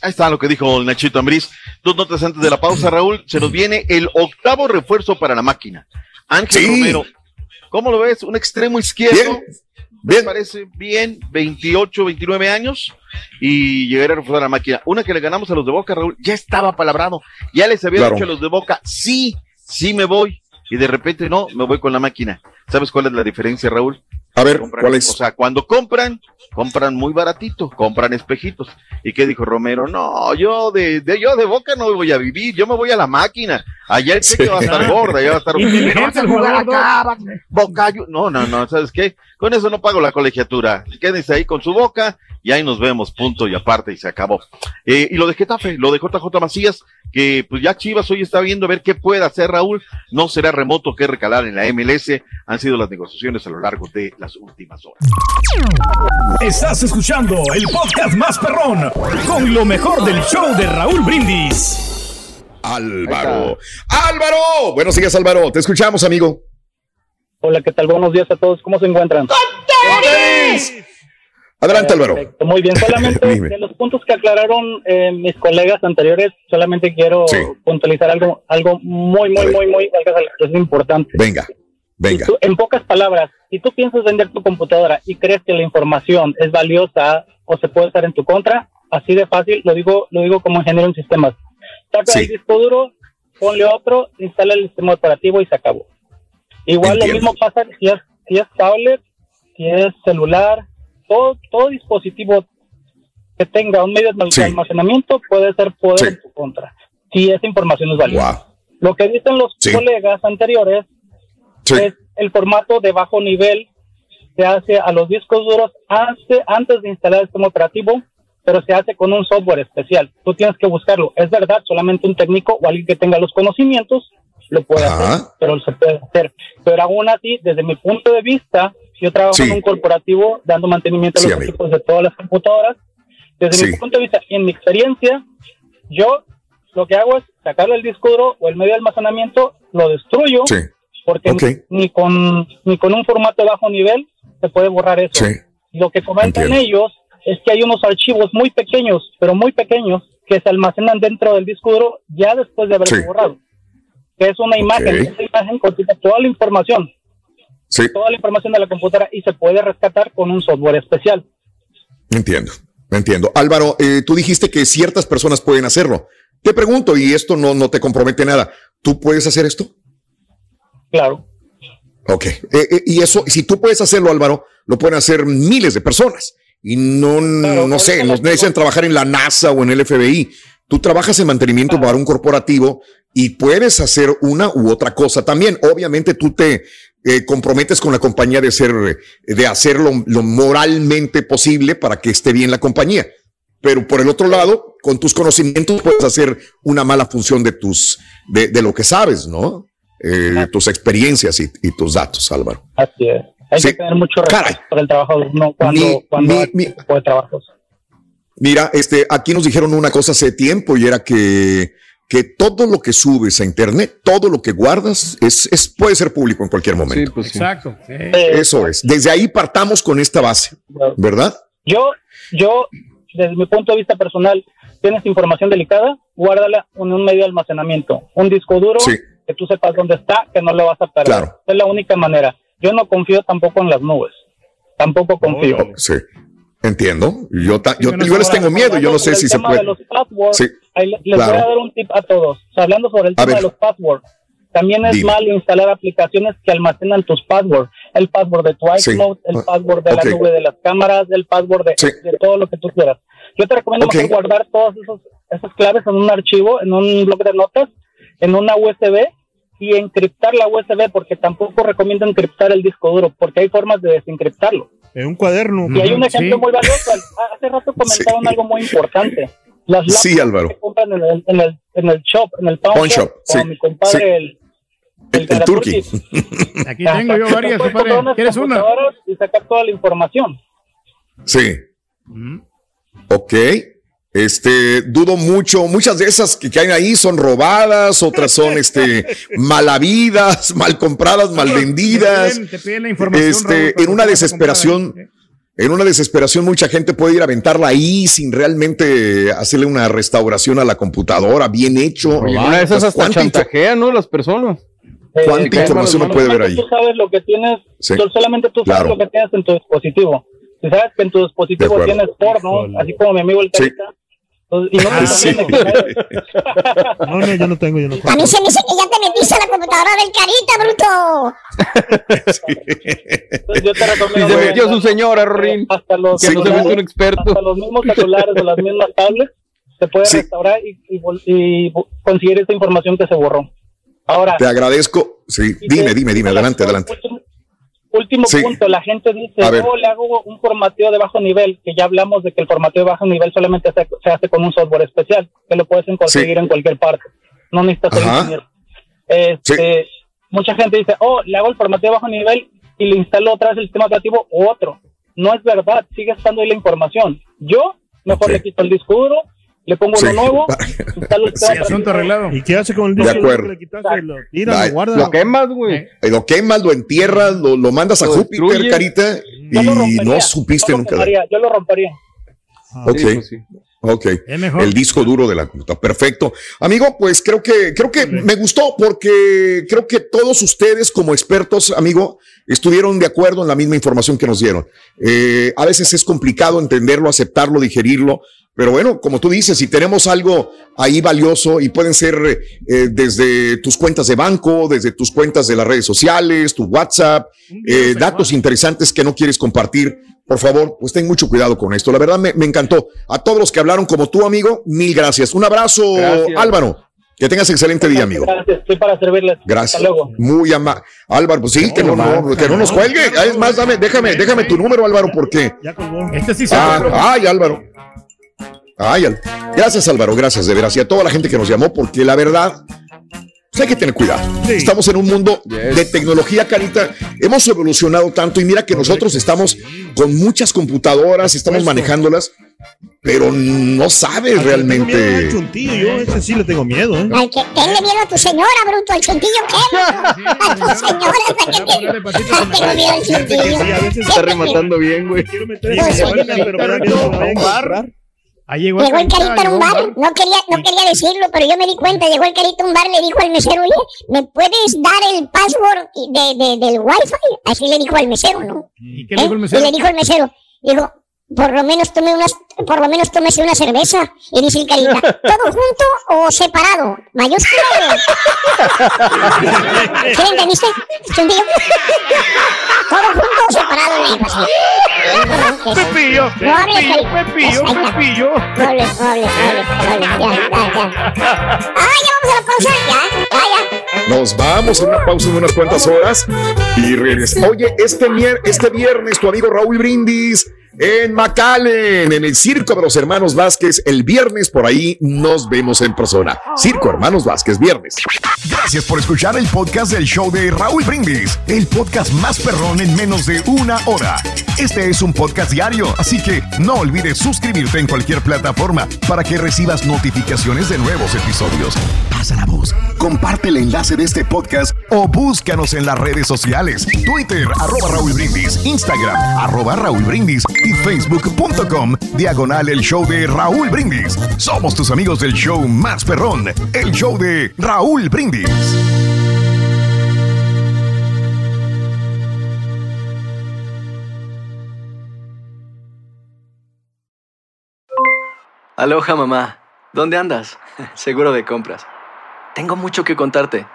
Ahí está lo que dijo Nachito Ambriz. Dos notas antes de la pausa, Raúl. Se nos viene el octavo refuerzo para la máquina. Ángel Sí. Romero. ¿Cómo lo ves? Un extremo izquierdo. Bien, Me parece bien, 28, 29 años y llegar a reforzar la máquina. Una que le ganamos a los de Boca, Raúl, ya estaba palabrado. Ya les había Claro. dicho a los de Boca, sí, sí me voy. Y de repente no, me voy con la máquina. ¿Sabes cuál es la diferencia, Raúl? A ver, Compran- ¿cuál es? O sea, cuando compran, compran muy baratito, compran espejitos. ¿Y qué dijo Romero? No, yo de, de- yo de boca no voy a vivir, yo me voy a la máquina. Allá el cheque Sí. va a estar gorda, ya va a estar. Vas a jugar acá, Boca, yo- no, no, no, ¿sabes qué? Con eso no pago la colegiatura. Quédense ahí con su boca y ahí nos vemos, punto y aparte, y se acabó. Eh, y lo de Getafe, lo de JJ Macías, que pues ya Chivas hoy está viendo a ver qué puede hacer Raúl. No será remoto que recalar en la MLS. Han sido las negociaciones a lo largo de las últimas horas. Estás escuchando el podcast más perrón con lo mejor del show de Raúl Brindis. Álvaro. Álvaro. Buenos días, Álvaro. Te escuchamos, amigo. Hola, ¿qué tal? Buenos días a todos. ¿Cómo se encuentran? Adelante, Álvaro. Perfecto, Muy bien, solamente de los puntos que aclararon eh, mis colegas anteriores, solamente quiero puntualizar algo, algo muy, muy, muy, muy, expresión, importante. Venga, venga. Tú- en pocas palabras, si tú piensas vender tu computadora y crees que la información es valiosa o se puede usar en tu contra, así de fácil, lo digo, lo digo como ingeniero en sistemas. Saca el disco duro, ponle otro, instala el sistema operativo y se acabó. Igual lo Entiendo. mismo pasa si es, si es tablet, si es celular, todo, todo dispositivo que tenga un medio de almacenamiento puede ser poder en tu contra, si esa información es valiosa. Lo que dicen los Sí. colegas anteriores es el formato de bajo nivel se hace a los discos duros hace, antes de instalar el sistema operativo, pero se hace con un software especial. Tú tienes que buscarlo. Es verdad, solamente un técnico o alguien que tenga los conocimientos lo puede hacer, pero se puede hacer. Pero aún así, desde mi punto de vista, yo trabajo Sí. en un corporativo dando mantenimiento a Sí, los amigo. equipos de todas las computadoras. Desde mi Sí. punto de vista y en mi experiencia, yo lo que hago es sacarle el disco duro o el medio de almacenamiento, lo destruyo, porque Ok. ni, ni con ni con un formato de bajo nivel se puede borrar eso. Lo que comentan Entiendo. ellos es que hay unos archivos muy pequeños, pero muy pequeños, que se almacenan dentro del disco duro ya después de haberse Sí. borrado. Que es una imagen, esa imagen contiene toda la información, Sí, toda la información de la computadora y se puede rescatar con un software especial. entiendo. Entiendo. Álvaro, eh, tú dijiste que ciertas personas pueden hacerlo. Te pregunto, y esto no, no te compromete nada. ¿Tú puedes hacer esto? Claro. Ok. Eh, eh, y eso, si tú puedes hacerlo, Álvaro, lo pueden hacer miles de personas. Y no, no sé, no necesitan trabajar en la NASA o en el FBI. Tú trabajas en mantenimiento para un corporativo y puedes hacer una u otra cosa también. Obviamente tú te eh, comprometes con la compañía de ser, de hacerlo lo moralmente posible para que esté bien la compañía. Pero por el otro lado, con tus conocimientos puedes hacer una mala función de tus, de, de lo que sabes, ¿no? Eh, tus experiencias y, y tus datos, Álvaro. Así es. Hay Sí. que tener mucho respeto por el trabajo de uno cuando, Mi- cuando mi- mi- de trabajos. Mira, este, aquí nos dijeron una cosa hace tiempo y era que, que todo lo que subes a internet, todo lo que guardas, es, es, puede ser público en cualquier momento. Exacto. sí. Eso es. Desde ahí partamos con esta base, ¿verdad? Yo, yo, desde mi punto de vista personal, tienes información delicada, guárdala en un medio de almacenamiento, un disco duro, que tú sepas dónde está, que no lo vas a perder. Claro. Es la única manera. Yo no confío tampoco en las nubes. Tampoco confío. Sí. Entiendo. Yo, ta- yo, Bueno, yo les tengo miedo. Yo no sé si se puede. de los passwords, Sí. Ahí le- les Claro. voy a dar un tip a todos. O sea, hablando sobre el tema de los passwords, también es Dime. malo instalar aplicaciones que almacenan tus passwords. El password de tu Sí. iCloud, el Ah, password de la nube de las cámaras, el password de, de todo lo que tú quieras. Yo te recomiendo Ok. mejor guardar todas esos, esas claves en un archivo, en un bloc de notas, en una USB y encriptar la USB porque tampoco recomiendo encriptar el disco duro porque hay formas de desencriptarlo. En un cuaderno. Y hay un ejemplo muy valioso. Hace rato comentaron algo muy importante. Las Sí, Álvaro. que compran en el, en el, en el shop, en el pawn, shop, sí, mi compadre, sí. el, El, turqui. Aquí tengo yo varias, ¿Quieres una? Y sacar toda la información. Sí. Ok. Este, dudo mucho, muchas de esas que, que hay ahí son robadas, otras son este mal habidas, mal compradas, mal vendidas. Te piden- te piden la información, Este, en una desesperación, en una desesperación, mucha gente puede ir a aventarla ahí sin realmente hacerle una restauración a la computadora, bien hecho. Y una de esas hasta ¿Cuánta info- chantajean, ¿no? Las personas. ¿Cuánta Eh, información no puede haber ahí? Tú sabes lo que tienes, Sí. solamente tú sabes Claro. lo que tienes en tu dispositivo. Si sabes que en tu dispositivo tienes porno, así como mi amigo el Sí. Carita, entonces, y no Sí. No, no, yo no tengo, yo no A mí se me dice que ya te metiste a la computadora del carita, bruto. Entonces, yo te Y recomiendo se metió su señora, Rorín. hasta los, Que no se un experto. hasta los mismos celulares o las mismas tablets se puede Sí. restaurar y, y y conseguir esta información que se borró. Ahora, Te agradezco. Sí, dime, dime, dime, adelante, adelante. último Sí. punto, la gente dice, A ver. yo le hago un formateo de bajo nivel, que ya hablamos de que el formateo de bajo nivel solamente se, se hace con un software especial, que lo puedes conseguir en cualquier parte. No necesitas ser ingeniero. Este, Mucha gente dice, oh, le hago el formateo de bajo nivel y le instalo otra vez el sistema operativo u otro. No es verdad, sigue estando ahí la información. Yo mejor le quito el disco duro, le pongo Sí. uno nuevo, instalo el sistema asunto arreglado. ¿Y qué hace con el De disco duro acuerdo. que le quitaste? Lo tiras, lo guardas. lo quemas, güey. Eh, Lo quemas, lo entierras, lo, lo mandas a Lo Júpiter, destruyes. carita, y rompería, no supiste nunca. quemaría, Yo lo rompería. Ok. Sí, pues sí. Ok. Es mejor. El disco duro de la computadora. Perfecto. Amigo, pues creo que, creo que me gustó porque creo que todos ustedes como expertos, amigo, estuvieron de acuerdo en la misma información que nos dieron. Eh, a veces es complicado entenderlo, aceptarlo, digerirlo, pero bueno, como tú dices, si tenemos algo ahí valioso y pueden ser eh, desde tus cuentas de banco, desde tus cuentas de las redes sociales, tu WhatsApp, eh, datos interesantes que no quieres compartir, por favor, pues ten mucho cuidado con esto. La verdad me, me encantó. A todos los que hablaron como tú, amigo, mil gracias. Un abrazo, Gracias. Álvaro. Que tengas excelente día, amigo. Gracias, estoy para servirles. Gracias. Hasta luego. Muy amable. Álvaro, pues sí, que no, no, que no nos cuelgue. Es más, dame, déjame, déjame tu número, Álvaro, porque. Este sí se Ah, ay, Álvaro. Ay, Al- gracias, Álvaro, gracias, de veras. Y a toda la gente que nos llamó, porque la verdad, hay que tener cuidado. Estamos en un mundo de tecnología, Carita. Hemos evolucionado tanto y mira que nosotros estamos con muchas computadoras, estamos manejándolas, pero no sabes Miedo al realmente. chuntillo, yo a ese sí le tengo miedo, ¿eh? Ay, que tenle miedo a tu señora, bruto, al chuntillo, ¿qué? A tu señora, ¿para Ay, tengo miedo al chuntillo. Está rematando bien, güey. Quiero meter en pero me miedo que me vayan a. Ahí llegó, Llegó el Carita, a un bar, no quería, no quería decirlo, pero yo me di cuenta, llegó el carita a un bar, le dijo al mesero, oye, ¿me puedes dar el password de, de- del wifi? Así le dijo al mesero, ¿no? ¿Y qué le dijo el ¿Eh? mesero? Y le dijo el mesero, dijo, por lo menos tome unas, por lo menos tómese una cerveza. Y dice el carita, ¿todo junto o separado? ¿Mayúscula? ¿Sí entendiste? ¿Todo junto o separado? Le dijo así. Pepillo, Pepillo. Pepillo. Pepillo. No hables, no hables, no hables, no hables. Ya, ya, ya. Ah, ya vamos a la pausa, ya, ya, ya. Nos vamos a una pausa de unas cuantas horas y regresamos. Oye, este, mier- este viernes tu amigo Raúl Brindis en McAllen, en el Circo de los Hermanos Vázquez. El viernes por ahí nos vemos en persona. Circo Hermanos Vázquez, viernes. Gracias por escuchar el podcast del show de Raúl Brindis, el podcast más perrón en menos de una hora. Este es un podcast diario, así que no olvides suscribirte en cualquier plataforma para que recibas notificaciones de nuevos episodios. Pasa la voz, comparte el enlace de este podcast o búscanos en las redes sociales, Twitter, arroba Raúl Brindis, Instagram, arroba Raúl Brindis facebook.com, diagonal el show de Raúl Brindis. Somos tus amigos del show más perrón, el show de Raúl Brindis. Aloha mamá, ¿dónde andas? Seguro de compras. Tengo mucho que contarte.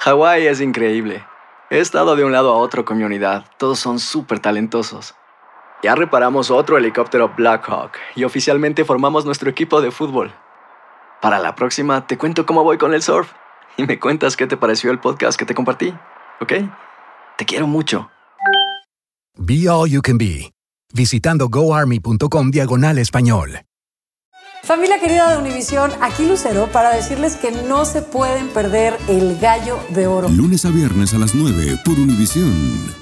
Hawái es increíble. He estado de un lado a otro con mi unidad. Todos son súper talentosos. Ya reparamos otro helicóptero Blackhawk y oficialmente formamos nuestro equipo de fútbol. Para la próxima te cuento cómo voy con el surf y me cuentas qué te pareció el podcast que te compartí, ¿ok? Te quiero mucho. Be All You Can Be, visitando goarmy.com diagonal español. Familia querida de Univisión, aquí Lucero para decirles que no se pueden perder el gallo de oro. Lunes a viernes a las 9 por Univisión.